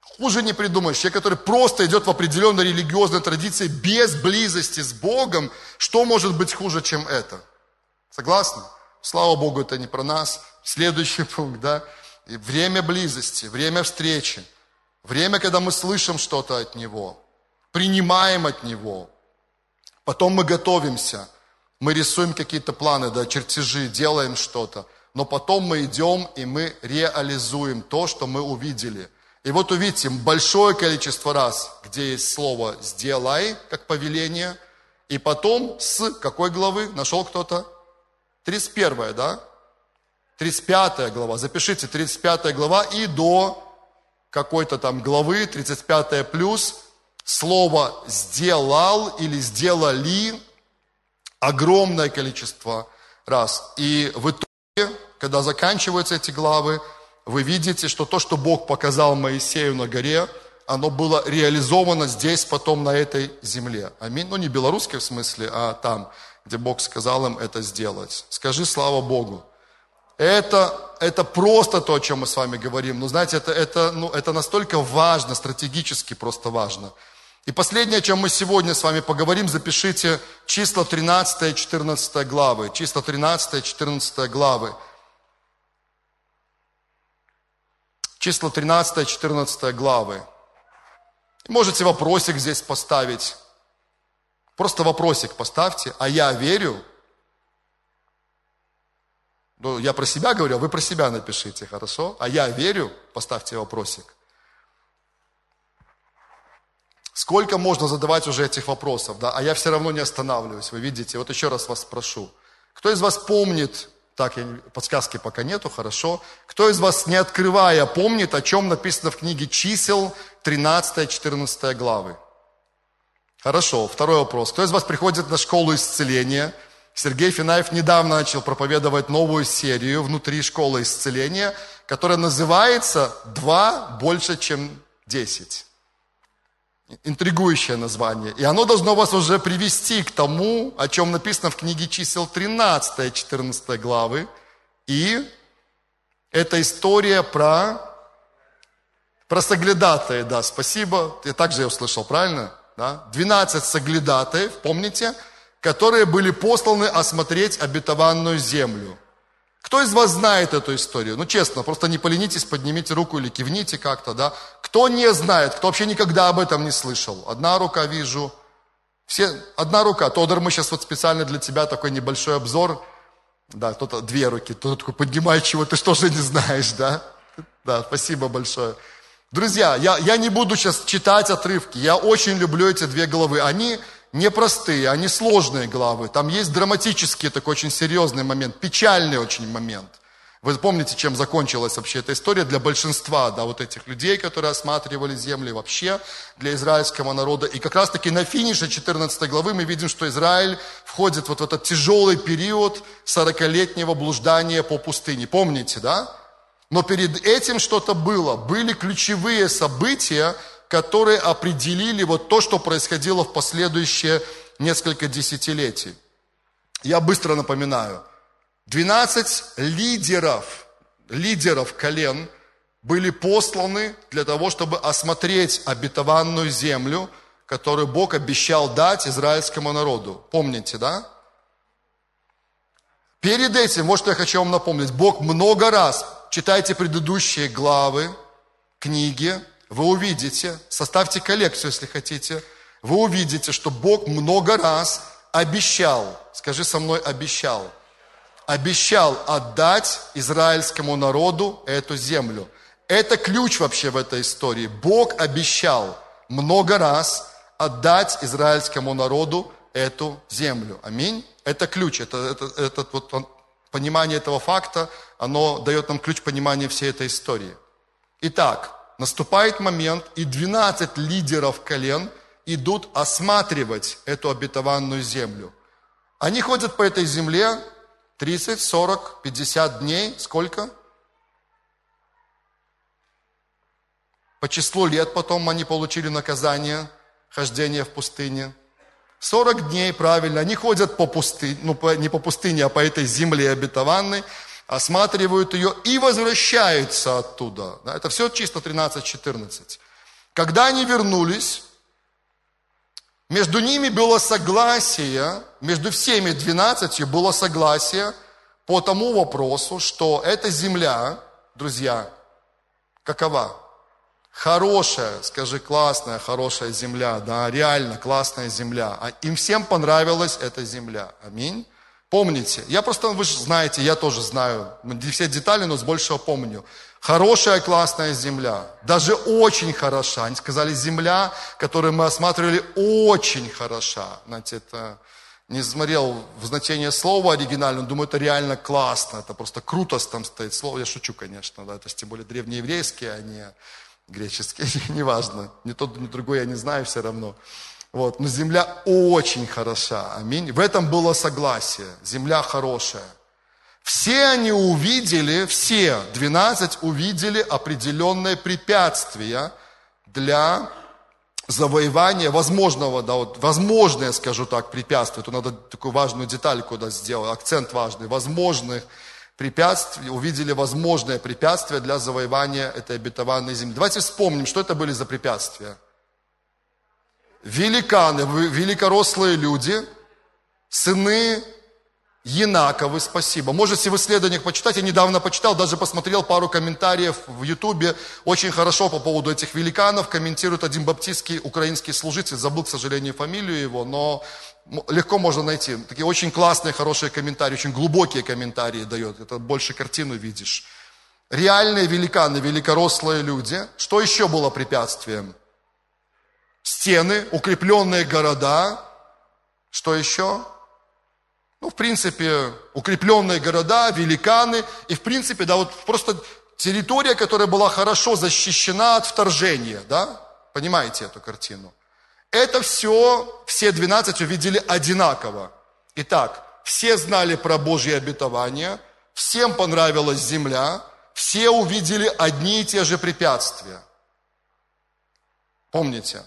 Хуже не придумаешь. Человек, который просто идет в определенной религиозной традиции без близости с Богом, что может быть хуже, чем это? Согласны? Слава Богу, это не про нас. Следующий пункт, да? И время близости, время встречи, время, когда мы слышим что-то от Него – принимаем от Него. Потом мы готовимся, мы рисуем какие-то планы, да, чертежи, делаем что-то. Но потом мы идем и мы реализуем то, что мы увидели. И вот увидите, большое количество раз, где есть слово «сделай», как повеление, и потом с какой главы нашел кто-то? 31, да? 35 глава. Запишите, 35 глава и до какой-то там главы, 35 плюс, слово «сделал» или «сделали» огромное количество раз. И в итоге, когда заканчиваются эти главы, вы видите, что то, что Бог показал Моисею на горе, оно было реализовано здесь, потом на этой земле. Аминь. Ну, не белорусской в смысле, а там, где Бог сказал им это сделать. Скажи слава Богу. Это, это просто то, о чем мы с вами говорим. Но знаете, это, это, ну, это настолько важно, стратегически просто важно. И последнее, о чем мы сегодня с вами поговорим, запишите числа 13 и 14 главы. Числа 13 и 14 главы. Числа 13 и 14 главы. Можете вопросик здесь поставить. Просто вопросик поставьте. А я верю. Ну, я про себя говорю, а вы про себя напишите, хорошо? А я верю, поставьте вопросик. Сколько можно задавать уже этих вопросов, да? А я все равно не останавливаюсь, вы видите. Вот еще раз вас спрошу. Кто из вас помнит, так, подсказки пока нету, хорошо. Кто из вас, не открывая, помнит, о чем написано в книге чисел 13-14 главы? Хорошо, второй вопрос. Кто из вас приходит на школу исцеления? Сергей Финаев недавно начал проповедовать новую серию внутри школы исцеления, которая называется «Два больше, чем десять». Интригующее название. И оно должно вас уже привести к тому, о чем написано в книге чисел 13 14 главы. И это история про, про соглядатая, да, спасибо. Я также я услышал, правильно? Да? 12 соглядатаев, помните, которые были посланы осмотреть обетованную землю. Кто из вас знает эту историю? Ну, честно, просто не поленитесь, поднимите руку или кивните как-то, да? Кто не знает, кто вообще никогда об этом не слышал? Одна рука вижу. Все, одна рука. Тодор, мы сейчас вот специально для тебя такой небольшой обзор. Да, кто-то две руки, кто-то такой поднимает чего, ты что же не знаешь, да? Да, спасибо большое. Друзья, я, я не буду сейчас читать отрывки. Я очень люблю эти две главы. Они непростые, они сложные главы. Там есть драматический такой очень серьезный момент, печальный очень момент. Вы помните, чем закончилась вообще эта история для большинства, да, вот этих людей, которые осматривали земли вообще для израильского народа. И как раз-таки на финише 14 главы мы видим, что Израиль входит вот в этот тяжелый период 40-летнего блуждания по пустыне. Помните, да? Но перед этим что-то было. Были ключевые события, которые определили вот то, что происходило в последующие несколько десятилетий. Я быстро напоминаю. 12 лидеров, лидеров колен были посланы для того, чтобы осмотреть обетованную землю, которую Бог обещал дать израильскому народу. Помните, да? Перед этим, вот что я хочу вам напомнить, Бог много раз, читайте предыдущие главы книги, вы увидите, составьте коллекцию, если хотите, вы увидите, что Бог много раз обещал, скажи со мной, обещал, обещал отдать израильскому народу эту землю. Это ключ вообще в этой истории. Бог обещал много раз отдать израильскому народу эту землю. Аминь. Это ключ, это, это, это вот понимание этого факта, оно дает нам ключ понимания всей этой истории. Итак, наступает момент, и 12 лидеров колен идут осматривать эту обетованную землю. Они ходят по этой земле 30, 40, 50 дней. Сколько? По числу лет потом они получили наказание хождения в пустыне. 40 дней, правильно, они ходят по пустыне, ну не по пустыне, а по этой земле обетованной осматривают ее и возвращаются оттуда. Да, это все чисто 13-14. Когда они вернулись, между ними было согласие, между всеми 12 было согласие по тому вопросу, что эта земля, друзья, какова? Хорошая, скажи, классная, хорошая земля, да, реально классная земля. А им всем понравилась эта земля. Аминь. Помните, я просто, вы же знаете, я тоже знаю, все детали, но с большего помню. Хорошая, классная земля, даже очень хороша. Они сказали, земля, которую мы осматривали, очень хороша. Знаете, это не смотрел в значение слова оригинально, думаю, это реально классно, это просто круто там стоит слово. Я шучу, конечно, да, это тем более древнееврейские, а не греческие, неважно. Ни тот, ни другой я не знаю все равно. Вот. Но земля очень хороша. Аминь. В этом было согласие. Земля хорошая. Все они увидели, все 12 увидели определенные препятствия для завоевания возможного, да, вот, возможное, скажу так, препятствие. Тут надо такую важную деталь куда сделать, акцент важный, возможных препятствие, увидели возможное препятствие для завоевания этой обетованной земли. Давайте вспомним, что это были за препятствия. Великаны, великорослые люди, сыны Янаковы, спасибо. Можете в исследованиях почитать. Я недавно почитал, даже посмотрел пару комментариев в Ютубе. Очень хорошо по поводу этих великанов комментирует один баптистский украинский служитель. Забыл, к сожалению, фамилию его, но легко можно найти. Такие очень классные, хорошие комментарии, очень глубокие комментарии дает. Это больше картину видишь. Реальные великаны, великорослые люди. Что еще было препятствием? Стены, укрепленные города. Что еще? Ну, в принципе, укрепленные города, великаны. И, в принципе, да, вот просто территория, которая была хорошо защищена от вторжения, да? Понимаете эту картину? Это все, все 12 увидели одинаково. Итак, все знали про Божье обетование, всем понравилась земля, все увидели одни и те же препятствия. Помните?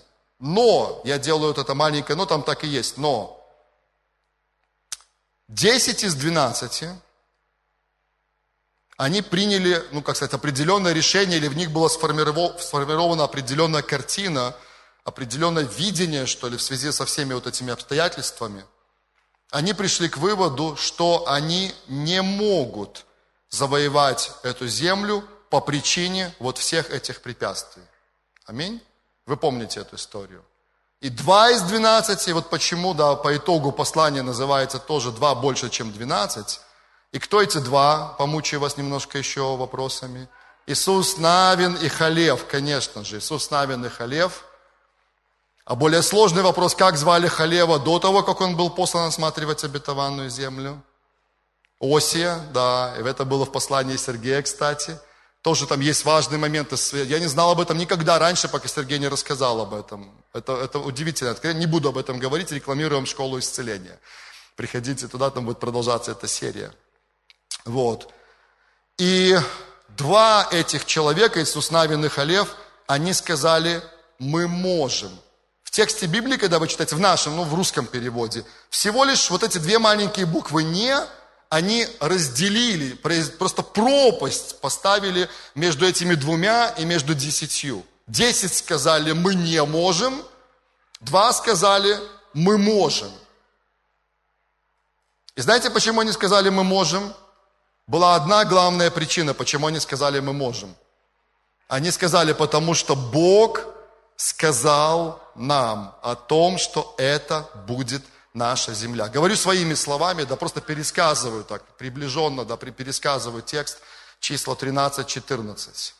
Но, я делаю вот это маленькое, но там так и есть, но 10 из 12, они приняли, ну, как сказать, определенное решение, или в них была сформирована определенная картина, определенное видение, что ли, в связи со всеми вот этими обстоятельствами. Они пришли к выводу, что они не могут завоевать эту землю по причине вот всех этих препятствий. Аминь? Вы помните эту историю. И два из двенадцати, вот почему, да, по итогу послание называется тоже два больше, чем двенадцать. И кто эти два? Помучаю вас немножко еще вопросами. Иисус Навин и Халев, конечно же. Иисус Навин и Халев. А более сложный вопрос, как звали Халева до того, как он был послан осматривать обетованную землю? Осия, да, и это было в послании Сергея, кстати. Тоже там есть важные моменты. Я не знал об этом никогда раньше, пока Сергей не рассказал об этом. Это, это удивительно. Я не буду об этом говорить, рекламируем школу исцеления. Приходите туда, там будет продолжаться эта серия. Вот. И два этих человека, Иисус Навин и Халев, они сказали, мы можем. В тексте Библии, когда вы читаете, в нашем, ну в русском переводе, всего лишь вот эти две маленькие буквы «не» они разделили, просто пропасть поставили между этими двумя и между десятью. Десять сказали, мы не можем, два сказали, мы можем. И знаете, почему они сказали, мы можем? Была одна главная причина, почему они сказали, мы можем. Они сказали, потому что Бог сказал нам о том, что это будет наша земля. Говорю своими словами, да просто пересказываю так, приближенно, да, пересказываю текст числа 13-14.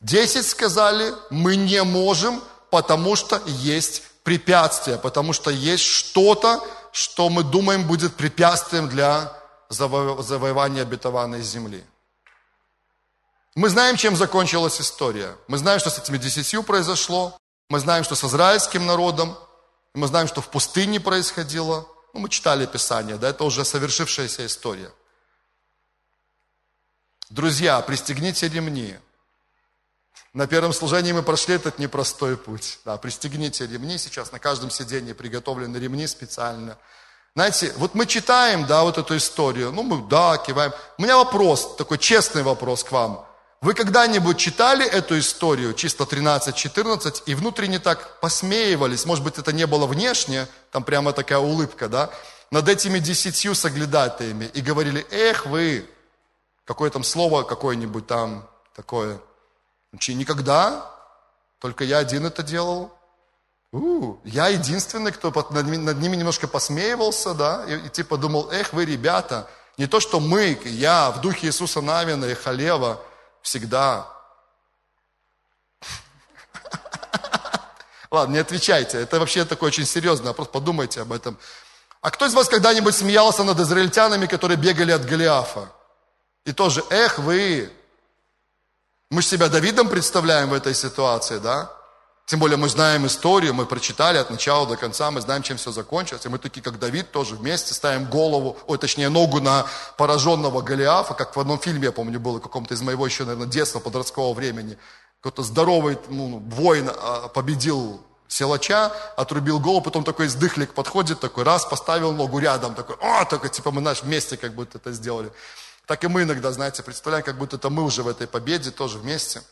Десять сказали, мы не можем, потому что есть препятствие, потому что есть что-то, что мы думаем будет препятствием для заво- завоевания обетованной земли. Мы знаем, чем закончилась история. Мы знаем, что с этими десятью произошло. Мы знаем, что с израильским народом мы знаем, что в пустыне происходило. Ну, мы читали Писание, да, это уже совершившаяся история. Друзья, пристегните ремни. На первом служении мы прошли этот непростой путь. Да, пристегните ремни. Сейчас на каждом сиденье приготовлены ремни специально. Знаете, вот мы читаем, да, вот эту историю. Ну, мы, да, киваем. У меня вопрос, такой честный вопрос к вам. Вы когда-нибудь читали эту историю, чисто 13-14, и внутренне так посмеивались, может быть, это не было внешне, там прямо такая улыбка, да, над этими десятью соглядатаями, и говорили, эх вы, какое там слово какое-нибудь там такое, никогда, только я один это делал. У, я единственный, кто над, над ними немножко посмеивался, да, и, и типа думал, эх вы, ребята, не то, что мы, я в духе Иисуса Навина и Халева – всегда. Ладно, не отвечайте, это вообще такое очень серьезно, просто подумайте об этом. А кто из вас когда-нибудь смеялся над израильтянами, которые бегали от Голиафа? И тоже, эх вы, мы же себя Давидом представляем в этой ситуации, да? Тем более мы знаем историю, мы прочитали от начала до конца, мы знаем, чем все закончилось. И мы такие, как Давид, тоже вместе ставим голову, ой, точнее, ногу на пораженного Голиафа, как в одном фильме, я помню, было, каком-то из моего еще, наверное, детства, подросткового времени. Какой-то здоровый ну, воин а, победил силача, отрубил голову, потом такой издыхлик подходит, такой раз, поставил ногу рядом, такой, о, только типа мы наш вместе как будто это сделали. Так и мы иногда, знаете, представляем, как будто это мы уже в этой победе тоже вместе.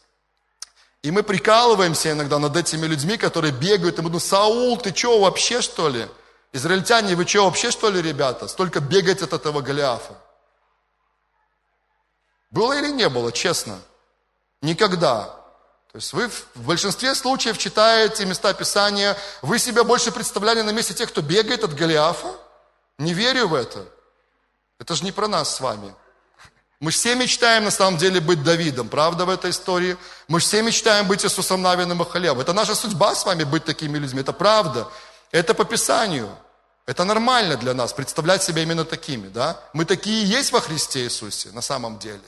И мы прикалываемся иногда над этими людьми, которые бегают, и мы думаем, Саул, ты что, вообще что ли? Израильтяне, вы что, вообще что ли, ребята? Столько бегать от этого Голиафа. Было или не было, честно? Никогда. То есть вы в большинстве случаев читаете места Писания, вы себя больше представляли на месте тех, кто бегает от Голиафа? Не верю в это. Это же не про нас с вами. Мы все мечтаем на самом деле быть Давидом, правда, в этой истории? Мы все мечтаем быть Иисусом Навиным и Халевом. Это наша судьба с вами быть такими людьми, это правда. Это по Писанию. Это нормально для нас, представлять себя именно такими, да? Мы такие есть во Христе Иисусе, на самом деле.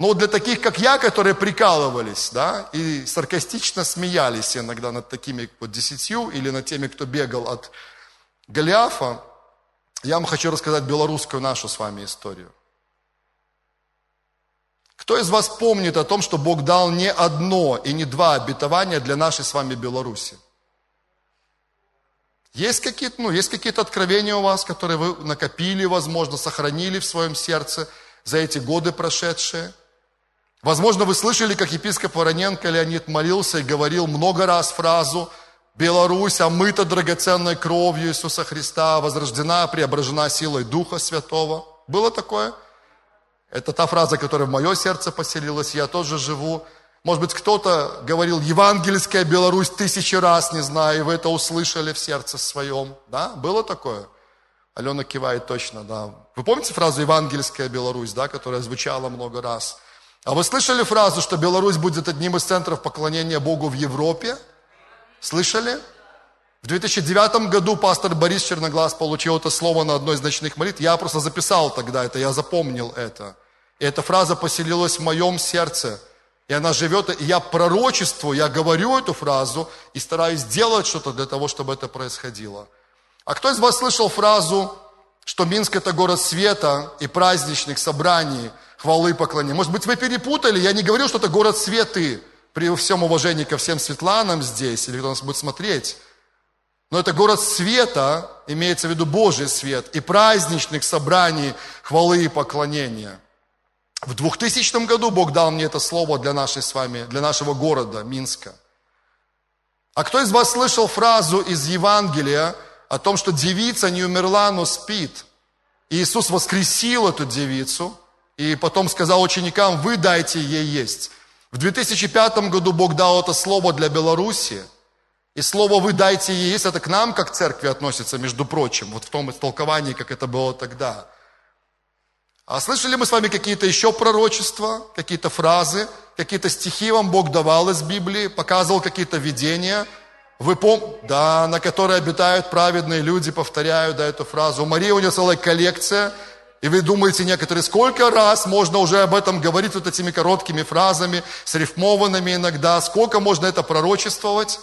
Но для таких, как я, которые прикалывались, да, и саркастично смеялись иногда над такими вот десятью или над теми, кто бегал от Голиафа, я вам хочу рассказать белорусскую нашу с вами историю. Кто из вас помнит о том, что Бог дал не одно и не два обетования для нашей с вами Беларуси? Есть какие-то, ну, есть какие-то откровения у вас, которые вы накопили, возможно, сохранили в своем сердце за эти годы прошедшие? Возможно, вы слышали, как епископ Вороненко Леонид молился и говорил много раз фразу «Беларусь омыта драгоценной кровью Иисуса Христа, возрождена, преображена силой Духа Святого». Было такое? Это та фраза, которая в мое сердце поселилась, я тоже живу. Может быть, кто-то говорил «Евангельская Беларусь» тысячи раз, не знаю, и вы это услышали в сердце своем. Да? Было такое? Алена кивает точно, да. Вы помните фразу «Евангельская Беларусь», да, которая звучала много раз? А вы слышали фразу, что Беларусь будет одним из центров поклонения Богу в Европе? Слышали? В 2009 году пастор Борис Черноглаз получил это слово на одной из ночных молитв. Я просто записал тогда это, я запомнил это. И эта фраза поселилась в моем сердце. И она живет, и я пророчествую, я говорю эту фразу и стараюсь сделать что-то для того, чтобы это происходило. А кто из вас слышал фразу, что Минск это город света и праздничных собраний – хвалы и поклонения. Может быть, вы перепутали, я не говорил, что это город светы, при всем уважении ко всем Светланам здесь, или кто нас будет смотреть. Но это город света, имеется в виду Божий свет, и праздничных собраний хвалы и поклонения. В 2000 году Бог дал мне это слово для нашей с вами, для нашего города Минска. А кто из вас слышал фразу из Евангелия о том, что девица не умерла, но спит? И Иисус воскресил эту девицу – и потом сказал ученикам, вы дайте ей есть. В 2005 году Бог дал это слово для Беларуси. И слово «вы дайте ей есть» это к нам, как к церкви относится, между прочим, вот в том истолковании, как это было тогда. А слышали мы с вами какие-то еще пророчества, какие-то фразы, какие-то стихи вам Бог давал из Библии, показывал какие-то видения. Вы пом... Да, на которые обитают праведные люди, повторяю да, эту фразу. У Марии у нее целая коллекция – и вы думаете некоторые, сколько раз можно уже об этом говорить вот этими короткими фразами, срифмованными иногда, сколько можно это пророчествовать?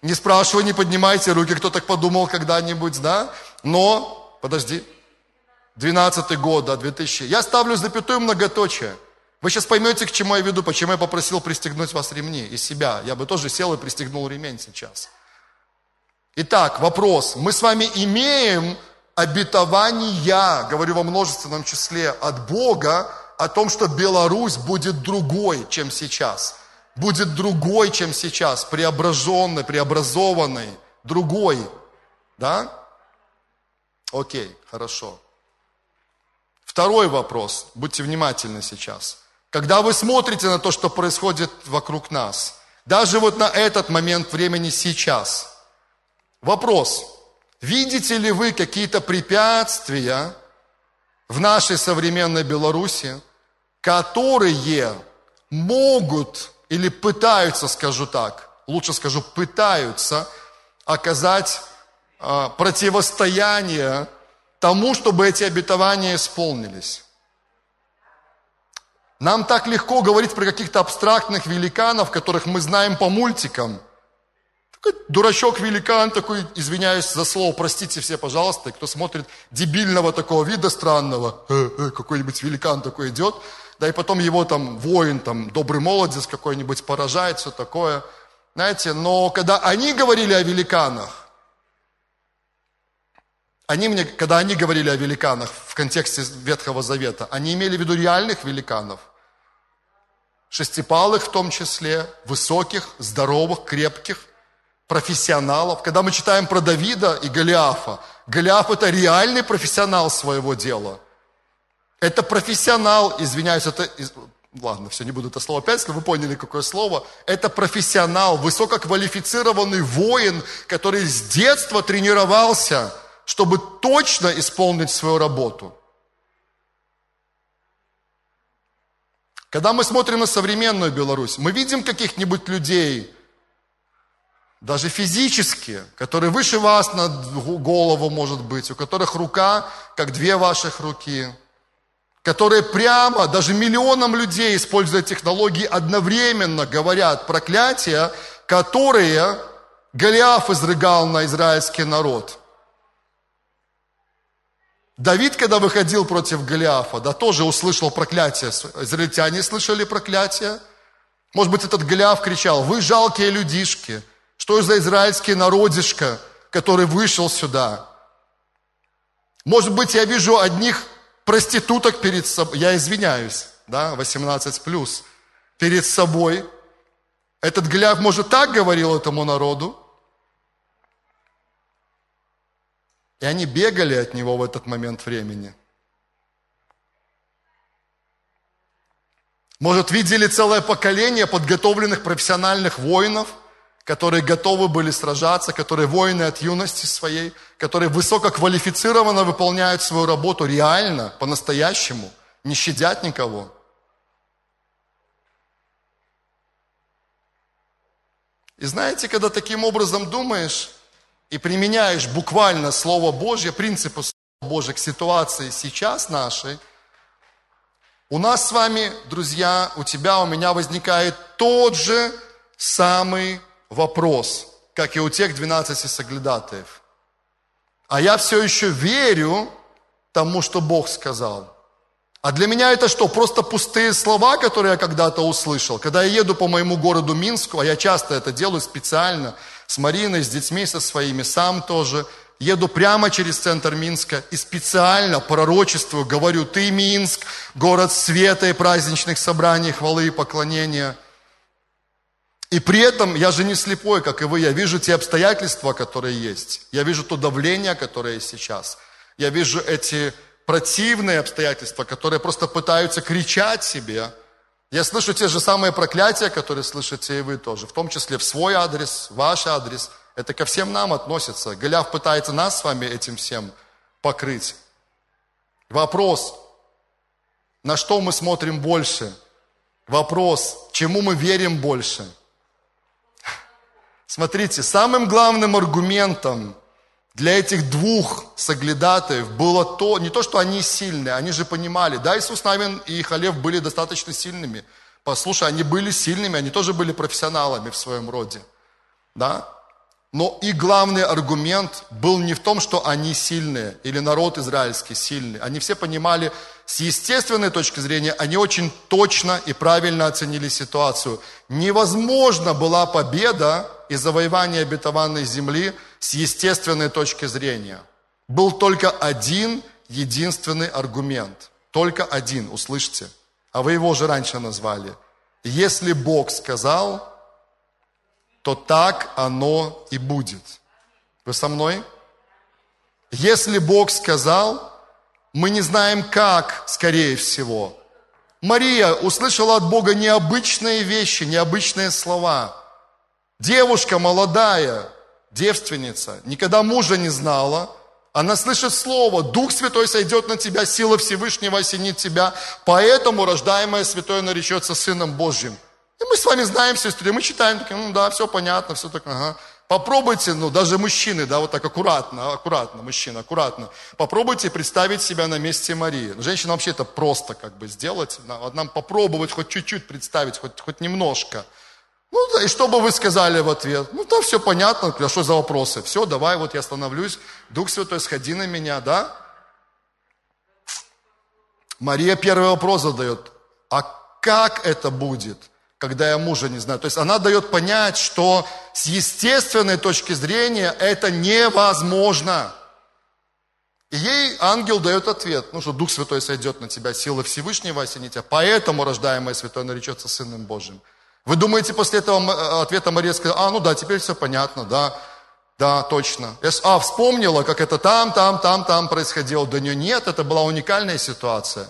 Не спрашивай, не поднимайте руки, кто так подумал когда-нибудь, да? Но, подожди, 12 год, да, 2000. Я ставлю запятую многоточие. Вы сейчас поймете, к чему я веду, почему я попросил пристегнуть вас ремни и себя. Я бы тоже сел и пристегнул ремень сейчас. Итак, вопрос. Мы с вами имеем обетования, говорю во множественном числе, от Бога о том, что Беларусь будет другой, чем сейчас. Будет другой, чем сейчас, преображенный, преобразованный, другой. Да? Окей, хорошо. Второй вопрос, будьте внимательны сейчас. Когда вы смотрите на то, что происходит вокруг нас, даже вот на этот момент времени сейчас, вопрос – Видите ли вы какие-то препятствия в нашей современной Беларуси, которые могут или пытаются, скажу так, лучше скажу, пытаются оказать э, противостояние тому, чтобы эти обетования исполнились. Нам так легко говорить про каких-то абстрактных великанов, которых мы знаем по мультикам – дурачок-великан такой, извиняюсь за слово, простите все, пожалуйста, кто смотрит дебильного такого вида странного, э, э, какой-нибудь великан такой идет, да и потом его там воин, там добрый молодец какой-нибудь поражает, все такое. Знаете, но когда они говорили о великанах, Они мне, когда они говорили о великанах в контексте Ветхого Завета, они имели в виду реальных великанов. Шестипалых в том числе, высоких, здоровых, крепких, профессионалов. Когда мы читаем про Давида и Голиафа, Голиаф это реальный профессионал своего дела. Это профессионал, извиняюсь, это, ладно, все, не буду это слово опять, если вы поняли, какое слово. Это профессионал, высококвалифицированный воин, который с детства тренировался – чтобы точно исполнить свою работу. Когда мы смотрим на современную Беларусь, мы видим каких-нибудь людей, даже физически, которые выше вас на голову, может быть, у которых рука, как две ваших руки, которые прямо, даже миллионам людей, используя технологии, одновременно говорят проклятия, которые Голиаф изрыгал на израильский народ – Давид, когда выходил против Голиафа, да, тоже услышал проклятие. Израильтяне слышали проклятие. Может быть, этот Голиаф кричал, вы жалкие людишки, что за израильский народишко, который вышел сюда. Может быть, я вижу одних проституток перед собой, я извиняюсь, да, 18 плюс, перед собой. Этот Голиаф, может, так говорил этому народу, И они бегали от него в этот момент времени. Может, видели целое поколение подготовленных профессиональных воинов, которые готовы были сражаться, которые воины от юности своей, которые высококвалифицированно выполняют свою работу реально, по-настоящему, не щадят никого. И знаете, когда таким образом думаешь, и применяешь буквально Слово Божье, принципы Слова Божьего к ситуации сейчас нашей, у нас с вами, друзья, у тебя, у меня возникает тот же самый вопрос, как и у тех 12 соглядатаев. А я все еще верю тому, что Бог сказал. А для меня это что? Просто пустые слова, которые я когда-то услышал. Когда я еду по моему городу Минску, а я часто это делаю специально – с Мариной, с детьми со своими, сам тоже. Еду прямо через центр Минска и специально пророчествую, говорю, ты Минск, город света и праздничных собраний, хвалы и поклонения. И при этом я же не слепой, как и вы, я вижу те обстоятельства, которые есть. Я вижу то давление, которое есть сейчас. Я вижу эти противные обстоятельства, которые просто пытаются кричать себе – я слышу те же самые проклятия, которые слышите и вы тоже, в том числе в свой адрес, ваш адрес. Это ко всем нам относится. Голиаф пытается нас с вами этим всем покрыть. Вопрос, на что мы смотрим больше? Вопрос, чему мы верим больше? Смотрите, самым главным аргументом для этих двух соглядатаев было то, не то, что они сильные, они же понимали, да, Иисус Навин и Халев были достаточно сильными. Послушай, они были сильными, они тоже были профессионалами в своем роде, да. Но и главный аргумент был не в том, что они сильные, или народ израильский сильный. Они все понимали, с естественной точки зрения, они очень точно и правильно оценили ситуацию. Невозможно была победа и завоевание обетованной земли – с естественной точки зрения. Был только один единственный аргумент. Только один, услышьте. А вы его уже раньше назвали. Если Бог сказал, то так оно и будет. Вы со мной? Если Бог сказал, мы не знаем как, скорее всего. Мария услышала от Бога необычные вещи, необычные слова. Девушка молодая, девственница, никогда мужа не знала, она слышит слово, Дух Святой сойдет на тебя, сила Всевышнего осенит тебя, поэтому рождаемое святое наречется Сыном Божьим. И мы с вами знаем историю, мы читаем, такие, ну да, все понятно, все так, ага. Попробуйте, ну даже мужчины, да, вот так аккуратно, аккуратно, мужчина, аккуратно. Попробуйте представить себя на месте Марии. Женщина вообще это просто как бы сделать, нам попробовать хоть чуть-чуть представить, хоть, хоть немножко – ну, да, и что бы вы сказали в ответ? Ну, да, все понятно, а что за вопросы? Все, давай, вот я становлюсь, Дух Святой, сходи на меня, да? Мария первый вопрос задает, а как это будет, когда я мужа не знаю? То есть она дает понять, что с естественной точки зрения это невозможно. И ей ангел дает ответ, ну что Дух Святой сойдет на тебя, сила Всевышнего осенит тебя, поэтому рождаемое Святой наречется Сыном Божьим. Вы думаете, после этого э, ответа Мария сказала, а, ну да, теперь все понятно, да, да, точно. А, вспомнила, как это там, там, там, там происходило. Да нее нет, это была уникальная ситуация.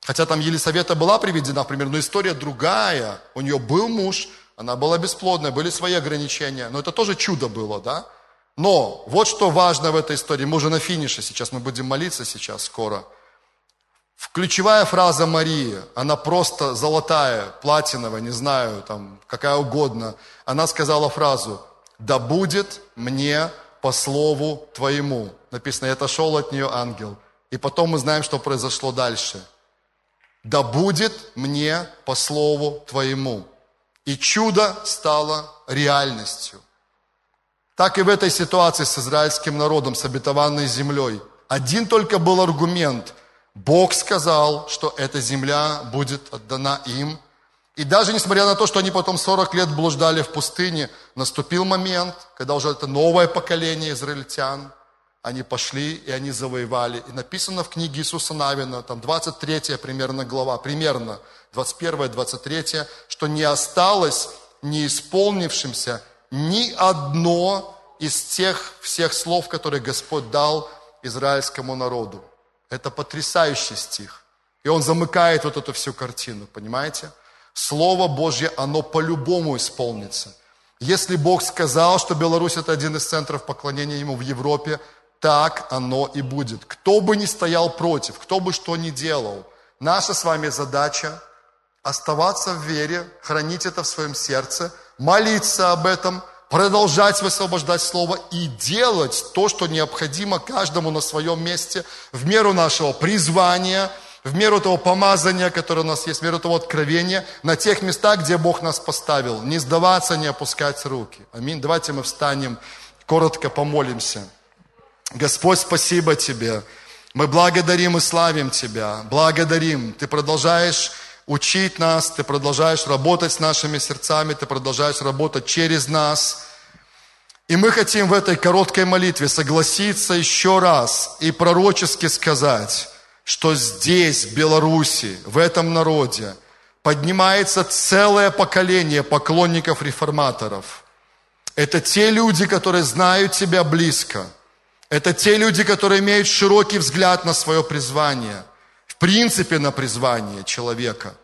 Хотя там Елисавета была приведена, например, но история другая. У нее был муж, она была бесплодная, были свои ограничения. Но это тоже чудо было, да? Но вот что важно в этой истории. Мы уже на финише сейчас, мы будем молиться сейчас скоро. Ключевая фраза Марии, она просто золотая, платиновая, не знаю, там, какая угодно. Она сказала фразу «Да будет мне по слову твоему». Написано, это шел от нее ангел. И потом мы знаем, что произошло дальше. «Да будет мне по слову твоему». И чудо стало реальностью. Так и в этой ситуации с израильским народом, с обетованной землей. Один только был аргумент. Бог сказал, что эта земля будет отдана им. И даже несмотря на то, что они потом 40 лет блуждали в пустыне, наступил момент, когда уже это новое поколение израильтян, они пошли и они завоевали. И написано в книге Иисуса Навина, там 23 примерно глава, примерно 21-23, что не осталось не исполнившимся ни одно из тех всех слов, которые Господь дал израильскому народу. Это потрясающий стих. И он замыкает вот эту всю картину, понимаете? Слово Божье, оно по-любому исполнится. Если Бог сказал, что Беларусь это один из центров поклонения Ему в Европе, так оно и будет. Кто бы ни стоял против, кто бы что ни делал, наша с вами задача оставаться в вере, хранить это в своем сердце – молиться об этом, продолжать высвобождать Слово и делать то, что необходимо каждому на своем месте в меру нашего призвания, в меру того помазания, которое у нас есть, в меру того откровения, на тех местах, где Бог нас поставил. Не сдаваться, не опускать руки. Аминь. Давайте мы встанем, коротко помолимся. Господь, спасибо Тебе. Мы благодарим и славим Тебя. Благодарим. Ты продолжаешь учить нас, Ты продолжаешь работать с нашими сердцами, Ты продолжаешь работать через нас. И мы хотим в этой короткой молитве согласиться еще раз и пророчески сказать, что здесь, в Беларуси, в этом народе, поднимается целое поколение поклонников-реформаторов. Это те люди, которые знают Тебя близко. Это те люди, которые имеют широкий взгляд на свое призвание – принципе на призвание человека.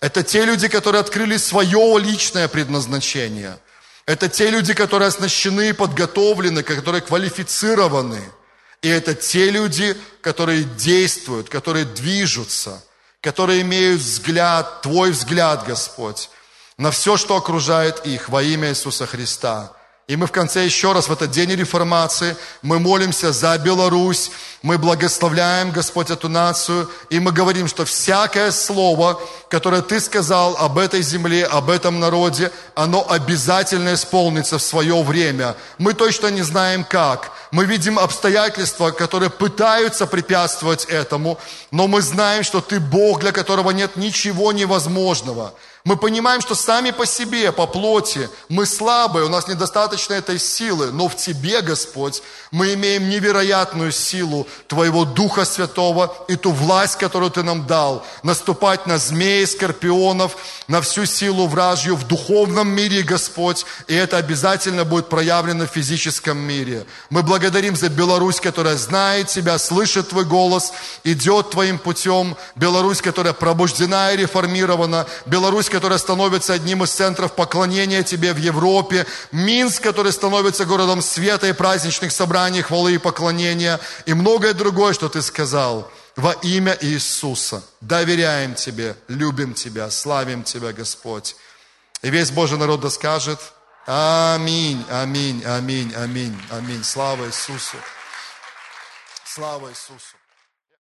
Это те люди, которые открыли свое личное предназначение. Это те люди, которые оснащены и подготовлены, которые квалифицированы. И это те люди, которые действуют, которые движутся, которые имеют взгляд, Твой взгляд, Господь, на все, что окружает их во имя Иисуса Христа. И мы в конце еще раз в этот день реформации, мы молимся за Беларусь, мы благословляем, Господь, эту нацию, и мы говорим, что всякое слово, которое Ты сказал об этой земле, об этом народе, оно обязательно исполнится в свое время. Мы точно не знаем как. Мы видим обстоятельства, которые пытаются препятствовать этому, но мы знаем, что Ты Бог, для которого нет ничего невозможного. Мы понимаем, что сами по себе, по плоти, мы слабые, у нас недостаточно этой силы, но в Тебе, Господь, мы имеем невероятную силу Твоего Духа Святого и ту власть, которую Ты нам дал, наступать на змеи, скорпионов, на всю силу вражью в духовном мире, Господь, и это обязательно будет проявлено в физическом мире. Мы благодарим за Беларусь, которая знает Тебя, слышит Твой голос, идет Твоим путем, Беларусь, которая пробуждена и реформирована, Беларусь, которая становится одним из центров поклонения Тебе в Европе, Минск, который становится городом света и праздничных собраний, хвалы и поклонения, и многое другое, что Ты сказал. Во имя Иисуса доверяем Тебе, любим Тебя, славим Тебя, Господь. И весь Божий народ да скажет Аминь, аминь, аминь, аминь, аминь. Слава Иисусу. Слава Иисусу.